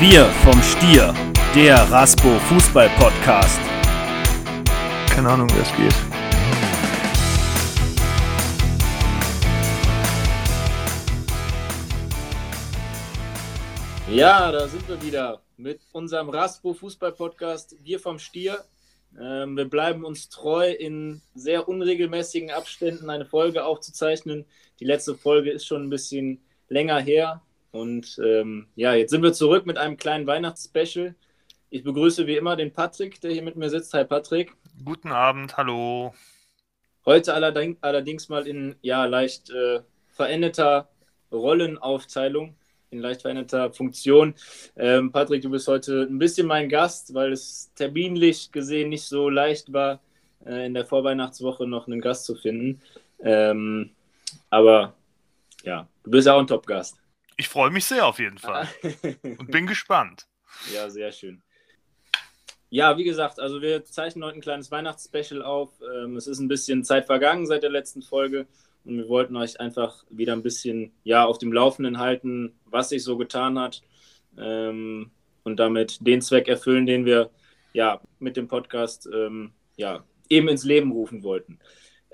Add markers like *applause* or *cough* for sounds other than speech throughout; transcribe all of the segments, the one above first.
Wir vom Stier, der Raspo Fußball Podcast. Keine Ahnung, wer es geht. Ja, da sind wir wieder mit unserem Raspo Fußball Podcast. Wir vom Stier. Ähm, wir bleiben uns treu, in sehr unregelmäßigen Abständen eine Folge aufzuzeichnen. Die letzte Folge ist schon ein bisschen länger her. Und ähm, ja, jetzt sind wir zurück mit einem kleinen Weihnachtsspecial. Ich begrüße wie immer den Patrick, der hier mit mir sitzt. Hi Patrick. Guten Abend, hallo. Heute allerdings, allerdings mal in ja, leicht äh, veränderter Rollenaufteilung, in leicht veränderter Funktion. Ähm, Patrick, du bist heute ein bisschen mein Gast, weil es terminlich gesehen nicht so leicht war, äh, in der Vorweihnachtswoche noch einen Gast zu finden. Ähm, aber ja, du bist ja auch ein Top-Gast. Ich freue mich sehr auf jeden Fall *laughs* und bin gespannt. Ja, sehr schön. Ja, wie gesagt, also wir zeichnen heute ein kleines Weihnachtsspecial auf. Ähm, es ist ein bisschen Zeit vergangen seit der letzten Folge und wir wollten euch einfach wieder ein bisschen ja, auf dem Laufenden halten, was sich so getan hat ähm, und damit den Zweck erfüllen, den wir ja mit dem Podcast ähm, ja, eben ins Leben rufen wollten.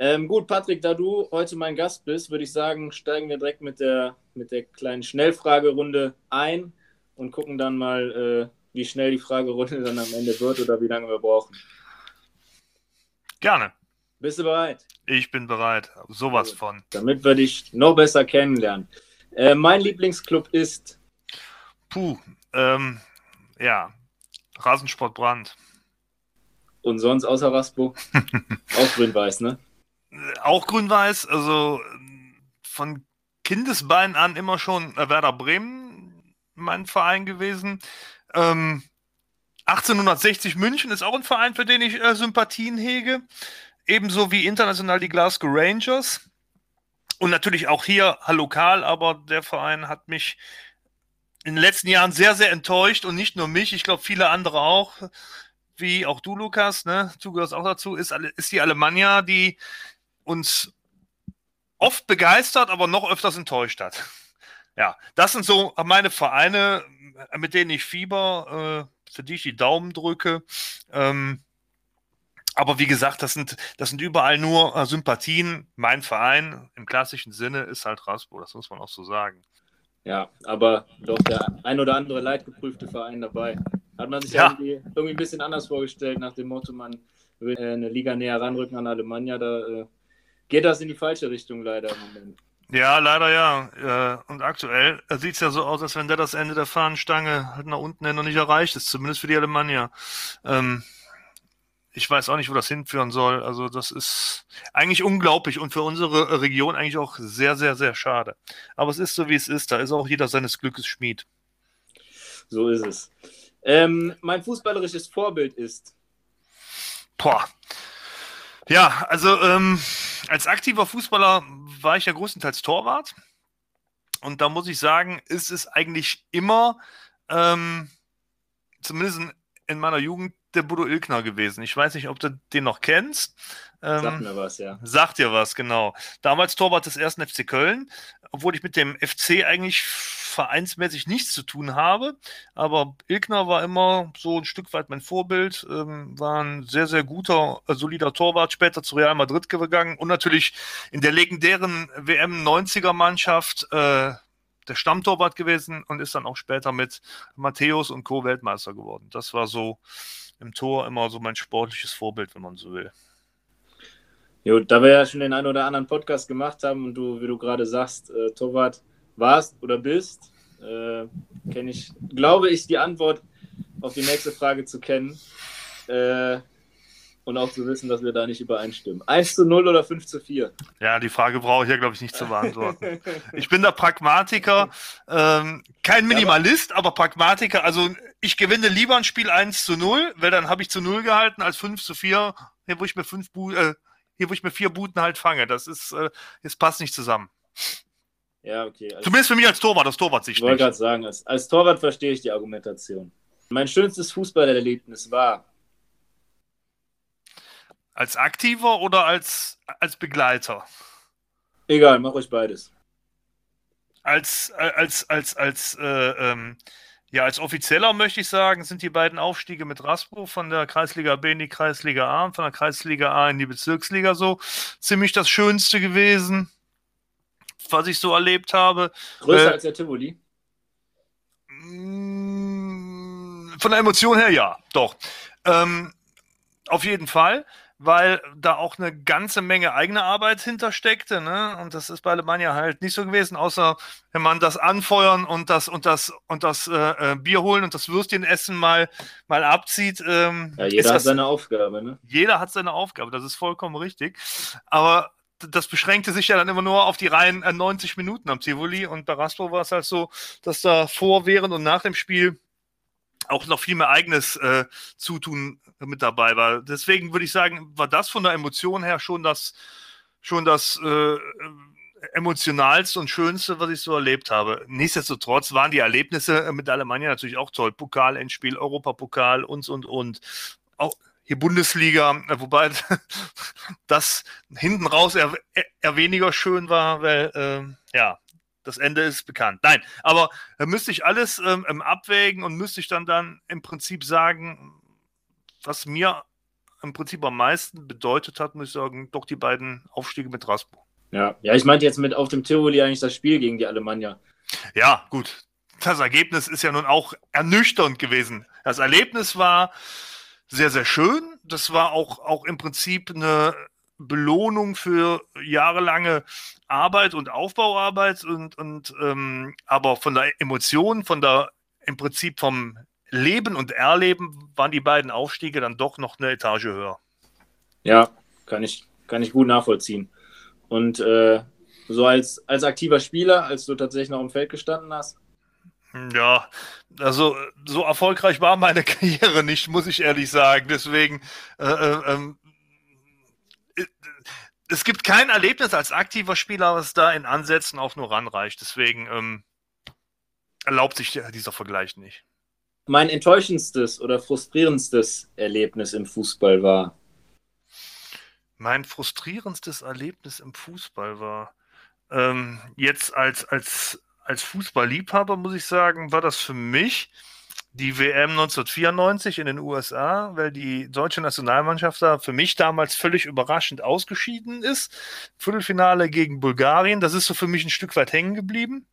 Ähm, gut, Patrick, da du heute mein Gast bist, würde ich sagen, steigen wir direkt mit der, mit der kleinen Schnellfragerunde ein und gucken dann mal, äh, wie schnell die Fragerunde dann am Ende wird oder wie lange wir brauchen. Gerne. Bist du bereit? Ich bin bereit. Sowas von. Damit wir dich noch besser kennenlernen. Äh, mein Lieblingsclub ist. Puh, ähm, ja, Rasensport Brand. Und sonst außer Raspo? *laughs* Auch grün-weiß, ne? Auch grün-weiß, also von Kindesbeinen an immer schon Werder Bremen mein Verein gewesen. Ähm, 1860 München ist auch ein Verein, für den ich äh, Sympathien hege. Ebenso wie international die Glasgow Rangers. Und natürlich auch hier lokal, aber der Verein hat mich in den letzten Jahren sehr, sehr enttäuscht und nicht nur mich, ich glaube viele andere auch, wie auch du, Lukas, ne? Du gehörst auch dazu, ist, ist die Alemannia, die uns oft begeistert, aber noch öfters enttäuscht hat. *laughs* Ja, das sind so meine Vereine, mit denen ich fieber, äh, für die ich die Daumen drücke. Ähm, aber wie gesagt, das sind, das sind überall nur äh, Sympathien. Mein Verein im klassischen Sinne ist halt Raspo, das muss man auch so sagen. Ja, aber doch der ein oder andere leidgeprüfte Verein dabei. Hat man sich ja. irgendwie, irgendwie ein bisschen anders vorgestellt, nach dem Motto, man will äh, eine Liga näher ranrücken an Alemannia. Da äh, geht das in die falsche Richtung leider im Moment. Ja, leider ja. Äh, und aktuell sieht es ja so aus, als wenn der das Ende der Fahnenstange halt nach unten noch nicht erreicht ist, zumindest für die Alemannia. Ähm, ich weiß auch nicht, wo das hinführen soll. Also das ist eigentlich unglaublich und für unsere Region eigentlich auch sehr, sehr, sehr schade. Aber es ist so, wie es ist. Da ist auch jeder seines Glückes Schmied. So ist es. Ähm, mein fußballerisches Vorbild ist. Boah. Ja, also ähm, als aktiver Fußballer war ich ja größtenteils Torwart. Und da muss ich sagen, ist es eigentlich immer, ähm, zumindest in, in meiner Jugend, der Bodo Ilkner gewesen. Ich weiß nicht, ob du den noch kennst. Ähm, sagt mir was, ja. Sagt dir was, genau. Damals Torwart des ersten FC Köln, obwohl ich mit dem FC eigentlich vereinsmäßig nichts zu tun habe. Aber Ilkner war immer so ein Stück weit mein Vorbild, ähm, war ein sehr, sehr guter, solider Torwart, später zu Real Madrid gegangen und natürlich in der legendären WM 90er Mannschaft äh, der Stammtorwart gewesen und ist dann auch später mit Matthäus und Co. Weltmeister geworden. Das war so im Tor immer so mein sportliches Vorbild, wenn man so will. Jo, da wir ja schon den einen oder anderen Podcast gemacht haben und du, wie du gerade sagst, äh, Torwart warst oder bist, äh, kenne ich, glaube ich, die Antwort auf die nächste Frage zu kennen. Äh, und auch zu wissen, dass wir da nicht übereinstimmen. 1 zu 0 oder 5 zu 4? Ja, die Frage brauche ich ja, glaube ich, nicht zu beantworten. ich bin der Pragmatiker, ähm, kein Minimalist, aber Pragmatiker. Also ich gewinne lieber ein Spiel 1 zu 0, weil dann habe ich zu 0 gehalten, als 5 zu 4, hier wo ich mir, fünf Bu äh, hier, wo ich mir vier Buten halt fange. Das ist, äh, das passt nicht zusammen. Ja, okay. Also, Zumindest für mich als Torwart, das Torwart sich Ich wollte gerade sagen, als, als Torwart verstehe ich die Argumentation. Mein schönstes Fußballerlebnis war. Als Aktiver oder als, als Begleiter? Egal, mach euch beides. Als, als, als, als, äh, ähm, Ja, als offizieller möchte ich sagen, sind die beiden Aufstiege mit Raspo von der Kreisliga B in die Kreisliga A und von der Kreisliga A in die Bezirksliga so ziemlich das Schönste gewesen, was ich so erlebt habe. Größer äh, als der Tivoli? Mm, von der Emotion her ja, doch. Ähm, auf jeden Fall weil da auch eine ganze Menge eigene Arbeit hintersteckte. Ne? Und das ist bei Alemannia halt nicht so gewesen, außer wenn man das Anfeuern und das und das und das äh, äh Bier holen und das Würstchen essen mal, mal abzieht. Ähm, ja, jeder hat seine Aufgabe, ne? Jeder hat seine Aufgabe, das ist vollkommen richtig. Aber das beschränkte sich ja dann immer nur auf die reinen 90 äh, Minuten am Tivoli und bei Raspo war es halt so, dass da vor, während und nach dem Spiel auch noch viel mehr eigenes äh, Zutun mit dabei war. Deswegen würde ich sagen, war das von der Emotion her schon das, schon das äh, emotionalste und schönste, was ich so erlebt habe. Nichtsdestotrotz waren die Erlebnisse mit Alemannia natürlich auch toll. Pokal, Endspiel, Europapokal und, und, und. Auch hier Bundesliga, wobei *laughs* das hinten raus eher, eher weniger schön war, weil, äh, ja, das Ende ist bekannt. Nein, aber da müsste ich alles ähm, abwägen und müsste ich dann dann im Prinzip sagen, was mir im Prinzip am meisten bedeutet hat, muss ich sagen, doch die beiden Aufstiege mit Raspo. Ja, ja, ich meinte jetzt mit auf dem Tivoli eigentlich das Spiel gegen die Alemannia. Ja, gut. Das Ergebnis ist ja nun auch ernüchternd gewesen. Das Erlebnis war sehr, sehr schön. Das war auch, auch im Prinzip eine, Belohnung für jahrelange Arbeit und Aufbauarbeit und, und ähm, aber von der Emotion, von der im Prinzip vom Leben und Erleben waren die beiden Aufstiege dann doch noch eine Etage höher. Ja, kann ich, kann ich gut nachvollziehen. Und äh, so als, als aktiver Spieler, als du tatsächlich noch im Feld gestanden hast? Ja, also so erfolgreich war meine *laughs* Karriere nicht, muss ich ehrlich sagen. Deswegen äh, äh, ähm, es gibt kein Erlebnis als aktiver Spieler, was da in Ansätzen auch nur ranreicht. Deswegen ähm, erlaubt sich dieser Vergleich nicht. Mein enttäuschendstes oder frustrierendstes Erlebnis im Fußball war? Mein frustrierendstes Erlebnis im Fußball war ähm, jetzt als, als, als Fußballliebhaber, muss ich sagen, war das für mich die WM 1994 in den USA, weil die deutsche Nationalmannschaft da für mich damals völlig überraschend ausgeschieden ist. Viertelfinale gegen Bulgarien, das ist so für mich ein Stück weit hängen geblieben.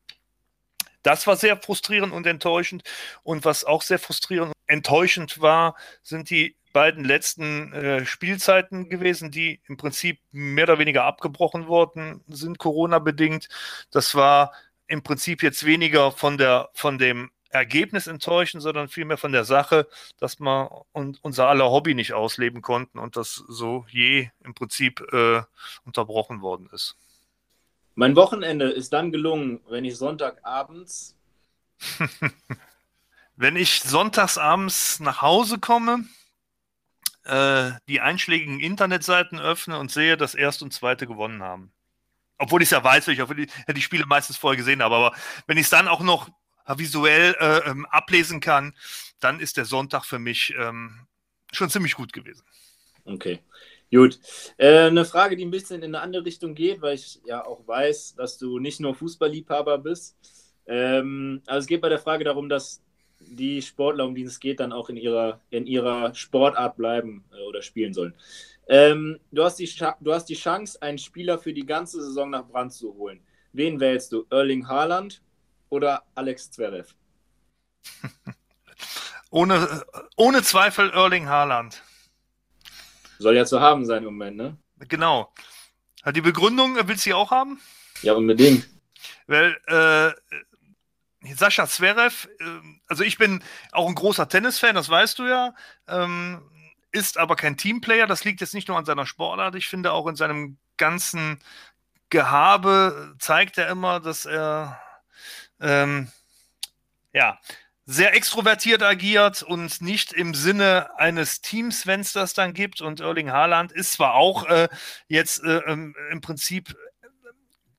Das war sehr frustrierend und enttäuschend. Und was auch sehr frustrierend und enttäuschend war, sind die beiden letzten äh, Spielzeiten gewesen, die im Prinzip mehr oder weniger abgebrochen worden sind, Corona-bedingt. Das war im Prinzip jetzt weniger von der, von dem Ergebnis enttäuschen, sondern vielmehr von der Sache, dass man und unser aller Hobby nicht ausleben konnten und das so je im Prinzip äh, unterbrochen worden ist. Mein Wochenende ist dann gelungen, wenn ich Sonntagabends. *laughs* wenn ich sonntagsabends nach Hause komme, äh, die einschlägigen Internetseiten öffne und sehe, dass Erst und Zweite gewonnen haben. Obwohl ich es ja weiß, weil ich die, die Spiele meistens vorher gesehen habe. Aber wenn ich es dann auch noch visuell äh, ähm, ablesen kann, dann ist der Sonntag für mich ähm, schon ziemlich gut gewesen. Okay, gut. Äh, eine Frage, die ein bisschen in eine andere Richtung geht, weil ich ja auch weiß, dass du nicht nur Fußballliebhaber bist. Ähm, also es geht bei der Frage darum, dass die Sportler, um die es geht, dann auch in ihrer, in ihrer Sportart bleiben äh, oder spielen sollen. Ähm, du, hast die du hast die Chance, einen Spieler für die ganze Saison nach Brand zu holen. Wen wählst du? Erling Haaland, oder Alex Zverev? *laughs* ohne, ohne Zweifel Erling Haaland. Soll ja zu haben sein im Moment, ne? Genau. Die Begründung willst du sie auch haben? Ja, unbedingt. Weil äh, Sascha Zverev, äh, also ich bin auch ein großer Tennisfan, das weißt du ja, ähm, ist aber kein Teamplayer. Das liegt jetzt nicht nur an seiner Sportart. Ich finde auch in seinem ganzen Gehabe zeigt er immer, dass er ähm, ja, sehr extrovertiert agiert und nicht im Sinne eines Teams, wenn es das dann gibt. Und Erling Haaland ist zwar auch äh, jetzt äh, ähm, im Prinzip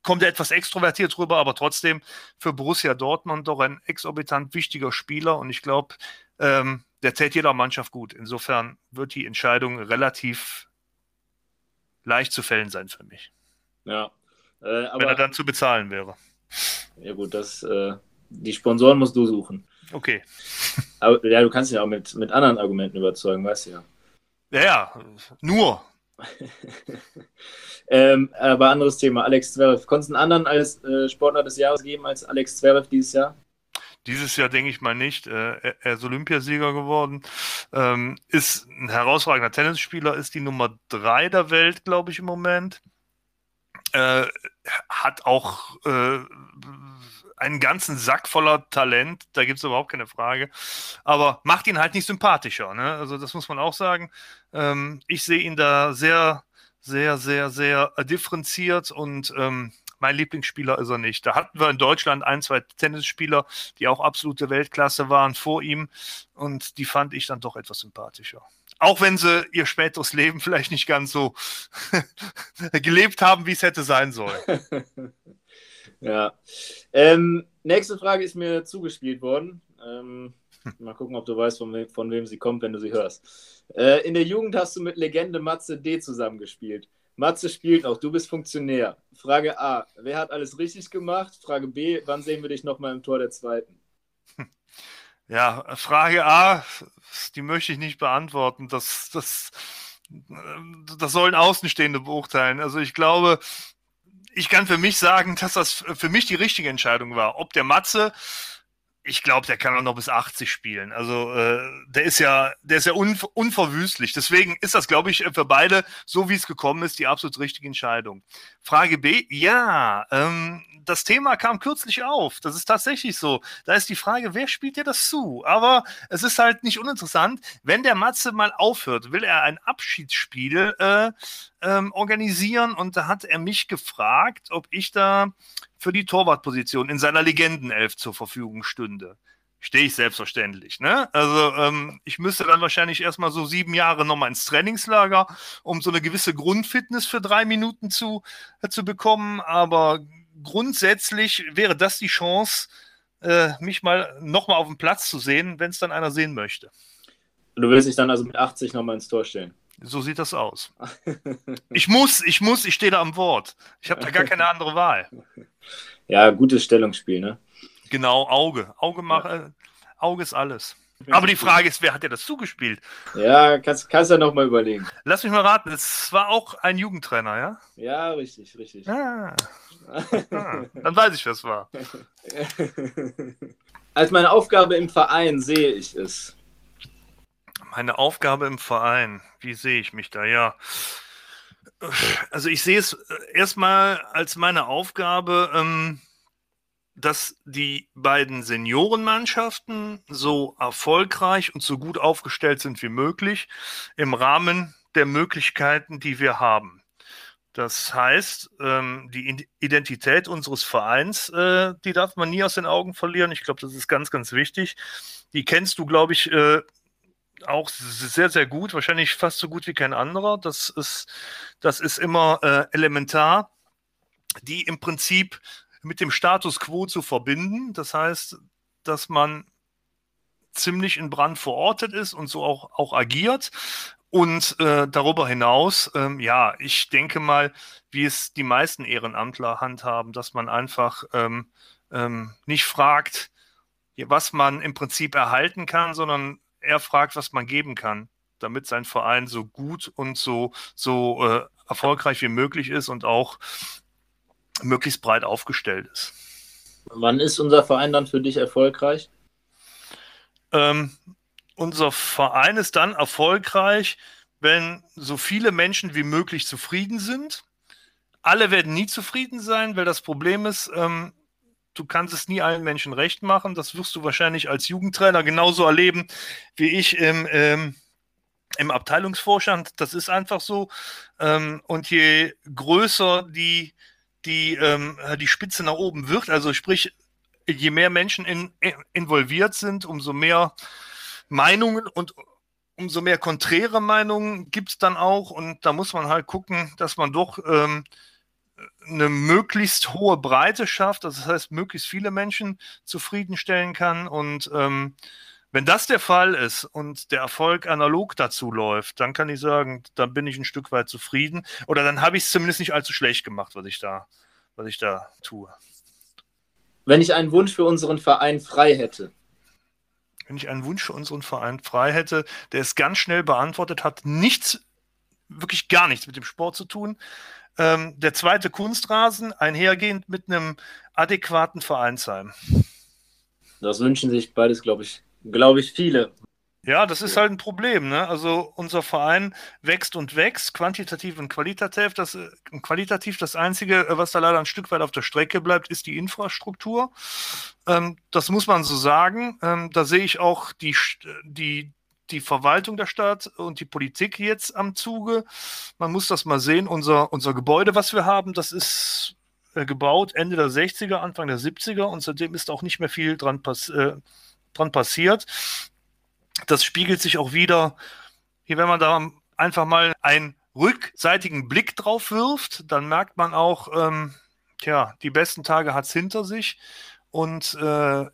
kommt er etwas extrovertiert rüber, aber trotzdem für Borussia Dortmund doch ein exorbitant wichtiger Spieler und ich glaube, ähm, der täte jeder Mannschaft gut. Insofern wird die Entscheidung relativ leicht zu fällen sein für mich. Ja. Äh, Wenn er dann zu bezahlen wäre. Ja gut, das, äh, die Sponsoren musst du suchen. Okay. Aber ja, du kannst ihn auch mit, mit anderen Argumenten überzeugen, weißt du ja. Ja, ja, nur. *laughs* ähm, aber anderes Thema, Alex Zverev. Konntest du einen anderen als äh, Sportler des Jahres geben als Alex Zverev dieses Jahr? Dieses Jahr denke ich mal nicht. Äh, er ist Olympiasieger geworden, ähm, ist ein herausragender Tennisspieler, ist die Nummer drei der Welt, glaube ich, im Moment. Äh, hat auch äh, einen ganzen Sack voller Talent, da gibt es überhaupt keine Frage. Aber macht ihn halt nicht sympathischer. Ne? Also das muss man auch sagen. Ähm, ich sehe ihn da sehr, sehr, sehr, sehr differenziert und ähm, mein Lieblingsspieler ist er nicht. Da hatten wir in Deutschland ein, zwei Tennisspieler, die auch absolute Weltklasse waren vor ihm und die fand ich dann doch etwas sympathischer. Auch wenn sie ihr späteres Leben vielleicht nicht ganz so *laughs* gelebt haben, wie es hätte sein sollen. *laughs* ja. Ähm, nächste Frage ist mir zugespielt worden. Ähm, mal gucken, ob du weißt, von, we von, wem sie kommt, wenn du sie hörst. Äh, in der Jugend hast du mit Legende Matze D zusammengespielt. Matze spielt noch, du bist Funktionär. Frage A, wer hat alles richtig gemacht? Frage B, wann sehen wir dich nochmal im Tor der zweiten? Ja, Frage A, die möchte ich nicht beantworten. Das, das, das sollen Außenstehende beurteilen. Also ich glaube, ich kann für mich sagen, dass das für mich die richtige Entscheidung war. Ob der Matze ich glaube, der kann auch noch bis 80 spielen. Also äh, der ist ja, der ist ja un, unverwüstlich. Deswegen ist das, glaube ich, für beide, so wie es gekommen ist, die absolut richtige Entscheidung. Frage B, ja, ähm, das Thema kam kürzlich auf. Das ist tatsächlich so. Da ist die Frage, wer spielt dir das zu? Aber es ist halt nicht uninteressant. Wenn der Matze mal aufhört, will er ein Abschiedsspiel äh, ähm, organisieren und da hat er mich gefragt, ob ich da für die Torwartposition in seiner Legendenelf zur Verfügung stünde. Stehe ich selbstverständlich. Ne? Also ähm, ich müsste dann wahrscheinlich erstmal so sieben Jahre nochmal ins Trainingslager, um so eine gewisse Grundfitness für drei Minuten zu, äh, zu bekommen. Aber grundsätzlich wäre das die Chance, äh, mich mal nochmal auf dem Platz zu sehen, wenn es dann einer sehen möchte. Du willst dich dann also mit 80 nochmal ins Tor stellen? So sieht das aus. *laughs* Ich muss, ich muss, ich stehe da am Wort. Ich habe da gar keine andere Wahl. *laughs* Ja, gutes Stellungsspiel, ne? Genau, Auge. Auge, mache, ja. Auge ist alles. Aber die Frage ist, wer hat dir das zugespielt? Ja, kannst, kannst du ja nochmal überlegen. Lass mich mal raten, es war auch ein Jugendtrainer, ja? Ja, richtig, richtig. Ah. *laughs* ah. Dann weiß ich, wer es war. Als meine Aufgabe im Verein sehe ich es, meine Aufgabe im Verein, wie sehe ich mich da? Ja. Also ich sehe es äh, erstmal als meine Aufgabe, ähm, dass die beiden Seniorenmannschaften so erfolgreich und so gut aufgestellt sind wie möglich im Rahmen der Möglichkeiten, die wir haben. Das heißt, ähm, die Identität unseres Vereins, äh, die darf man nie aus den Augen verlieren. Ich glaube, das ist ganz, ganz wichtig. Die kennst du, glaube ich, äh, auch sehr, sehr gut, wahrscheinlich fast so gut wie kein anderer. Das ist, das ist immer äh, elementar, die im Prinzip mit dem Status quo zu verbinden. Das heißt, dass man ziemlich in Brand verortet ist und so auch, auch agiert. Und äh, darüber hinaus, ähm, ja, ich denke mal, wie es die meisten Ehrenamtler handhaben, dass man einfach ähm, ähm, nicht fragt, was man im Prinzip erhalten kann, sondern er fragt, was man geben kann, damit sein Verein so gut und so, so äh, erfolgreich wie möglich ist und auch möglichst breit aufgestellt ist. Wann ist unser Verein dann für dich erfolgreich? Ähm, unser Verein ist dann erfolgreich, wenn so viele Menschen wie möglich zufrieden sind. Alle werden nie zufrieden sein, weil das Problem ist, ähm, du kannst es nie allen Menschen recht machen. Das wirst du wahrscheinlich als Jugendtrainer genauso erleben wie ich im, ähm, im Abteilungsvorstand. Das ist einfach so. Ähm, und je größer die, die, ähm, die Spitze nach oben wird, also sprich, je mehr Menschen in, in, involviert sind, umso mehr Meinungen und umso mehr konträre Meinungen gibt es dann auch. Und da muss man halt gucken, dass man doch ähm, eine möglichst hohe Breite schafft, das heißt, möglichst viele Menschen zufriedenstellen kann. Und ähm, wenn das der Fall ist und der Erfolg analog dazu läuft, dann kann ich sagen, dann bin ich ein Stück weit zufrieden. Oder dann habe ich es zumindest nicht allzu schlecht gemacht, was ich da, was ich da tue. Wenn ich einen Wunsch für unseren Verein frei hätte, wenn ich einen Wunsch für unseren Verein frei hätte, der es ganz schnell beantwortet hat, nichts, wirklich gar nichts mit dem Sport zu tun. Ähm, der zweite Kunstrasen, einhergehend mit einem adäquaten Vereinsheim. Das wünschen sich beides, glaube ich, glaube ich, viele. Ja, das ist halt ein Problem. Ne? Also unser Verein wächst und wächst, quantitativ und qualitativ. Das, äh, qualitativ das Einzige, äh, was da leider ein Stück weit auf der Strecke bleibt, ist die Infrastruktur. Ähm, das muss man so sagen. Ähm, da sehe ich auch die, die, die Verwaltung der Stadt und die Politik jetzt am Zuge. Man muss das mal sehen. Unser, unser Gebäude, was wir haben, das ist äh, gebaut Ende der 60er, Anfang der 70er und seitdem ist auch nicht mehr viel dran, pass äh, dran passiert das spiegelt sich auch wieder, hier, wenn man da einfach mal einen rückseitigen Blick drauf wirft, dann merkt man auch, ähm, tja, die besten Tage hat es hinter sich und äh,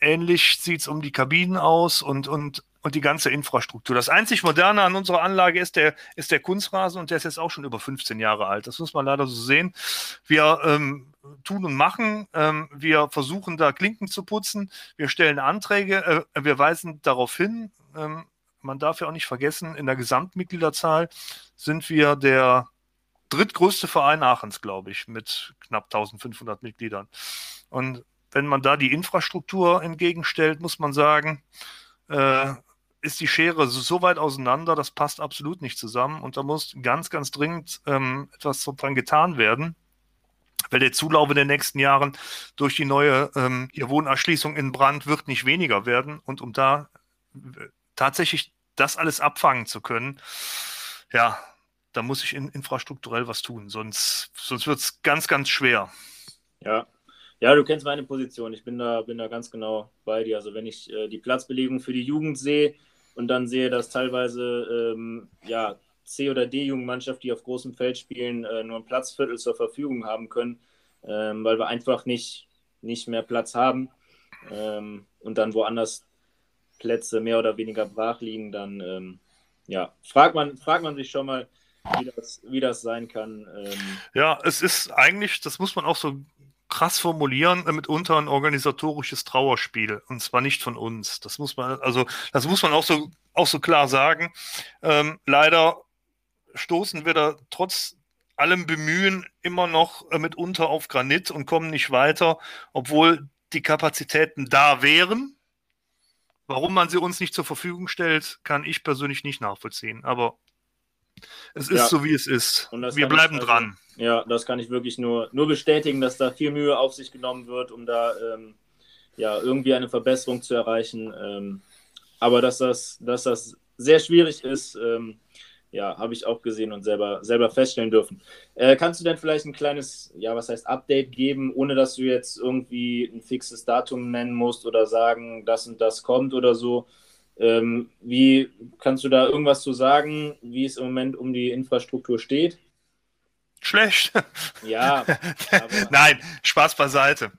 ähnlich sieht es um die Kabinen aus und, und, und die ganze Infrastruktur. Das einzig Moderne an unserer Anlage ist der, ist der Kunstrasen und der ist jetzt auch schon über 15 Jahre alt. Das muss man leider so sehen. Wir ähm, tun und machen. Ähm, wir versuchen da Klinken zu putzen. Wir stellen Anträge. Äh, wir weisen darauf hin. Ähm, man darf ja auch nicht vergessen, in der Gesamtmitgliederzahl sind wir der drittgrößte Verein Aachens, glaube ich, mit knapp 1500 Mitgliedern. Und wenn man da die Infrastruktur entgegenstellt, muss man sagen, äh, ist die Schere so, weit auseinander, das passt absolut nicht zusammen. Und da muss ganz, ganz dringend ähm, etwas dran getan werden weil der Zulauf in den nächsten Jahren durch die neue ähm, Wohnerschließung in Brand wird nicht weniger werden. Und um da äh, tatsächlich das alles abfangen zu können, ja, da muss ich in, infrastrukturell was tun, sonst, sonst wird es ganz, ganz schwer. Ja. Ja, du kennst meine Position. Ich bin da, bin da ganz genau bei dir. Also wenn ich äh, die Platzbelegung für die Jugend sehe und dann sehe, dass teilweise ähm, ja, C- oder D-Jugendmannschaft, die auf großem Feld spielen, äh, nur ein Platzviertel zur Verfügung haben können, ähm, weil wir einfach nicht, nicht mehr Platz haben ähm, und dann woanders Plätze mehr oder weniger brach liegen, dann ähm, ja, fragt man, fragt man sich schon mal, wie das, wie das sein kann. Ähm. ja, es ist eigentlich, das muss man auch so krass formulieren, äh, mitunter ein organisatorisches Trauerspiel. Und zwar nicht von uns. Das muss man, also, das muss man auch so, auch so klar sagen. Ähm, leider stoßen wir da trotz allem Bemühen immer noch äh, mitunter auf Granit und kommen nicht weiter, obwohl die Kapazitäten da wären. Warum man sie uns nicht zur Verfügung stellt, kann ich persönlich nicht nachvollziehen. Aber es ist ja. so, wie es ist. Wir bleiben also, dran. Ja, das kann ich wirklich nur, nur bestätigen, dass da viel Mühe auf sich genommen wird, um da ähm, ja, irgendwie eine Verbesserung zu erreichen. Ähm, aber dass das, dass das sehr schwierig ist, ähm, ja, habe ich auch gesehen und selber, selber feststellen dürfen. Äh, kannst du denn vielleicht ein kleines, ja, was heißt Update geben, ohne dass du jetzt irgendwie ein fixes Datum nennen musst oder sagen, das und das kommt oder so? Ähm, wie kannst du da irgendwas zu sagen, wie es im Moment um die Infrastruktur steht? Schlecht. Ja. *laughs* Nein, Spaß beiseite.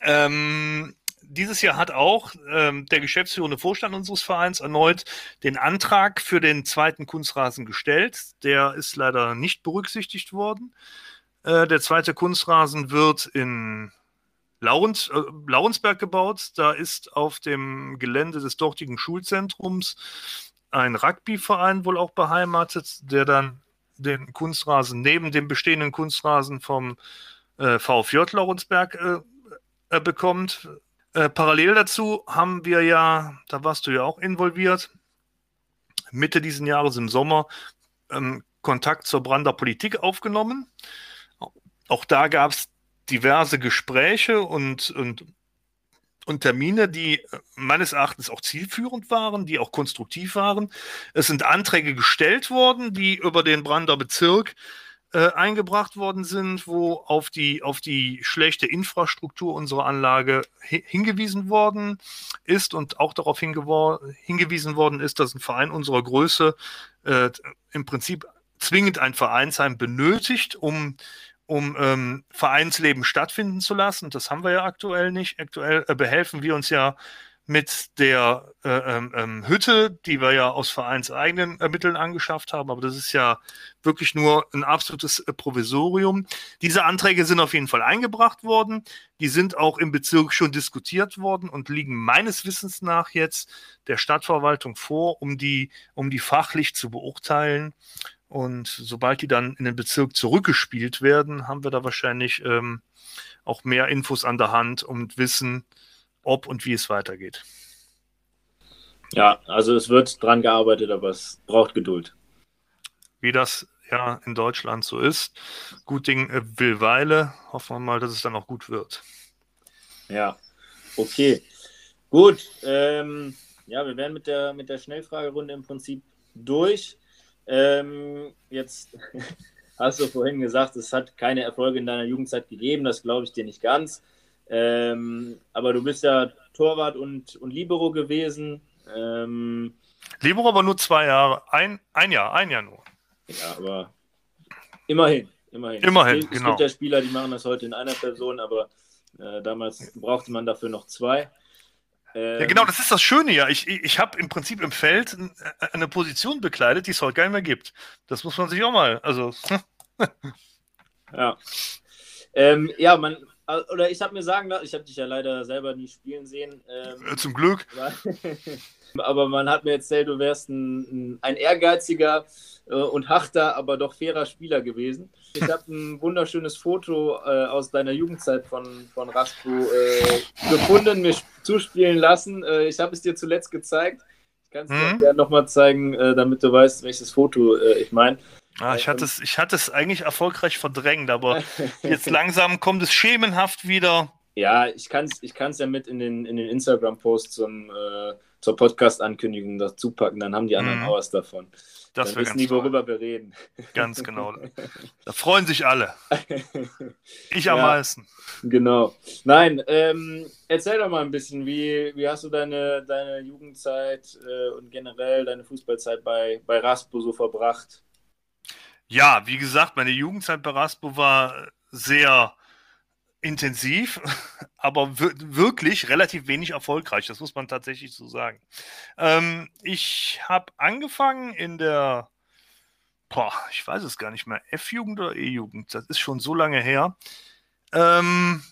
Ähm, dieses Jahr hat auch ähm, der geschäftsführende Vorstand unseres Vereins erneut den Antrag für den zweiten Kunstrasen gestellt. Der ist leider nicht berücksichtigt worden. Äh, der zweite Kunstrasen wird in Laurens, äh, Laurensberg gebaut. Da ist auf dem Gelände des dortigen Schulzentrums ein Rugbyverein wohl auch beheimatet, der dann den Kunstrasen neben dem bestehenden Kunstrasen vom äh, VfJ Laurensberg äh, äh, bekommt. Äh, parallel dazu haben wir ja, da warst du ja auch involviert, Mitte diesen Jahres im Sommer ähm, Kontakt zur Brander Politik aufgenommen. Auch da gab es diverse Gespräche und, und, und Termine, die meines Erachtens auch zielführend waren, die auch konstruktiv waren. Es sind Anträge gestellt worden, die über den Brander Bezirk äh, eingebracht worden sind, wo auf die, auf die schlechte Infrastruktur unserer Anlage hingewiesen worden ist und auch darauf hingewiesen worden ist, dass ein Verein unserer Größe äh, im Prinzip zwingend ein Vereinsheim benötigt, um, um ähm, Vereinsleben stattfinden zu lassen. Das haben wir ja aktuell nicht. Aktuell äh, behelfen wir uns ja mit der äh, ähm, ähm, Hütte, die wir ja aus vereinseigenen äh, Mitteln angeschafft haben. Aber das ist ja wirklich nur ein absolutes äh, Provisorium. Diese Anträge sind auf jeden Fall eingebracht worden. Die sind auch im Bezirk schon diskutiert worden und liegen meines Wissens nach jetzt der Stadtverwaltung vor, um die, um die fachlich zu beurteilen. Und sobald die dann in den Bezirk zurückgespielt werden, haben wir da wahrscheinlich ähm, auch mehr Infos an der Hand und wissen, ob und wie es weitergeht. Ja, also es wird dran gearbeitet, aber es braucht Geduld. Wie das ja in Deutschland so ist. Gut Ding äh, will Weile. Hoffen wir mal, dass es dann auch gut wird. Ja, okay. Gut. Ähm, ja, wir werden mit der, mit der Schnellfragerunde im Prinzip durch. Ähm, jetzt *laughs* hast du vorhin gesagt, es hat keine Erfolge in deiner Jugendzeit gegeben. Das glaube ich dir nicht ganz. Ähm, aber du bist ja Torwart und, und Libero gewesen. Ähm, Libero aber nur zwei Jahre, ein, ein Jahr, ein Jahr nur. Ja, aber immerhin, immerhin. Immerhin, es gibt, genau. Es gibt ja Spieler, die machen das heute in einer Person, aber äh, damals brauchte man dafür noch zwei. Ähm, ja, genau, das ist das Schöne ja. Ich, ich, habe im Prinzip im Feld äh, eine Position bekleidet, die es heute gar nicht mehr gibt. Das muss man sich auch mal, also. ja. Ähm, ja, man, oder ich habe mir sagen lassen, ich habe dich ja leider selber nie spielen sehen. Ähm, Zum Glück. *laughs* aber man hat mir erzählt, du wärst ein, ein ehrgeiziger äh, und harter, aber doch fairer Spieler gewesen. Ich habe ein wunderschönes Foto äh, aus deiner Jugendzeit von, von Raspo äh, gefunden, mir zuspielen lassen. Äh, ich habe es dir zuletzt gezeigt. Ich kann es dir mhm. gerne nochmal zeigen, äh, damit du weißt, welches Foto äh, ich meine. Ah, ich, hatte es, ich hatte es eigentlich erfolgreich verdrängt, aber *laughs* jetzt langsam kommt es schemenhaft wieder. Ja, ich kann es ich kann's ja mit in den, in den Instagram-Post zum, äh, zur Podcast-Ankündigung dazu packen, dann haben die anderen mhm. auch was davon. Das dann wissen die, worüber wir reden. Ganz *laughs* genau. Da freuen sich alle. *laughs* Ich am ja, meisten. Genau. Nein, ähm, erzähl doch mal ein bisschen, wie, wie hast du deine, deine Jugendzeit äh, und generell deine Fußballzeit bei, bei Raspo so verbracht? Ja, wie gesagt, meine Jugendzeit bei Raspo war sehr intensiv, *laughs* aber wirklich relativ wenig erfolgreich. Das muss man tatsächlich so sagen. Ähm, ich habe angefangen in der, boah, ich weiß es gar nicht mehr, F-Jugend oder E-Jugend. Das ist schon so lange her. Ähm,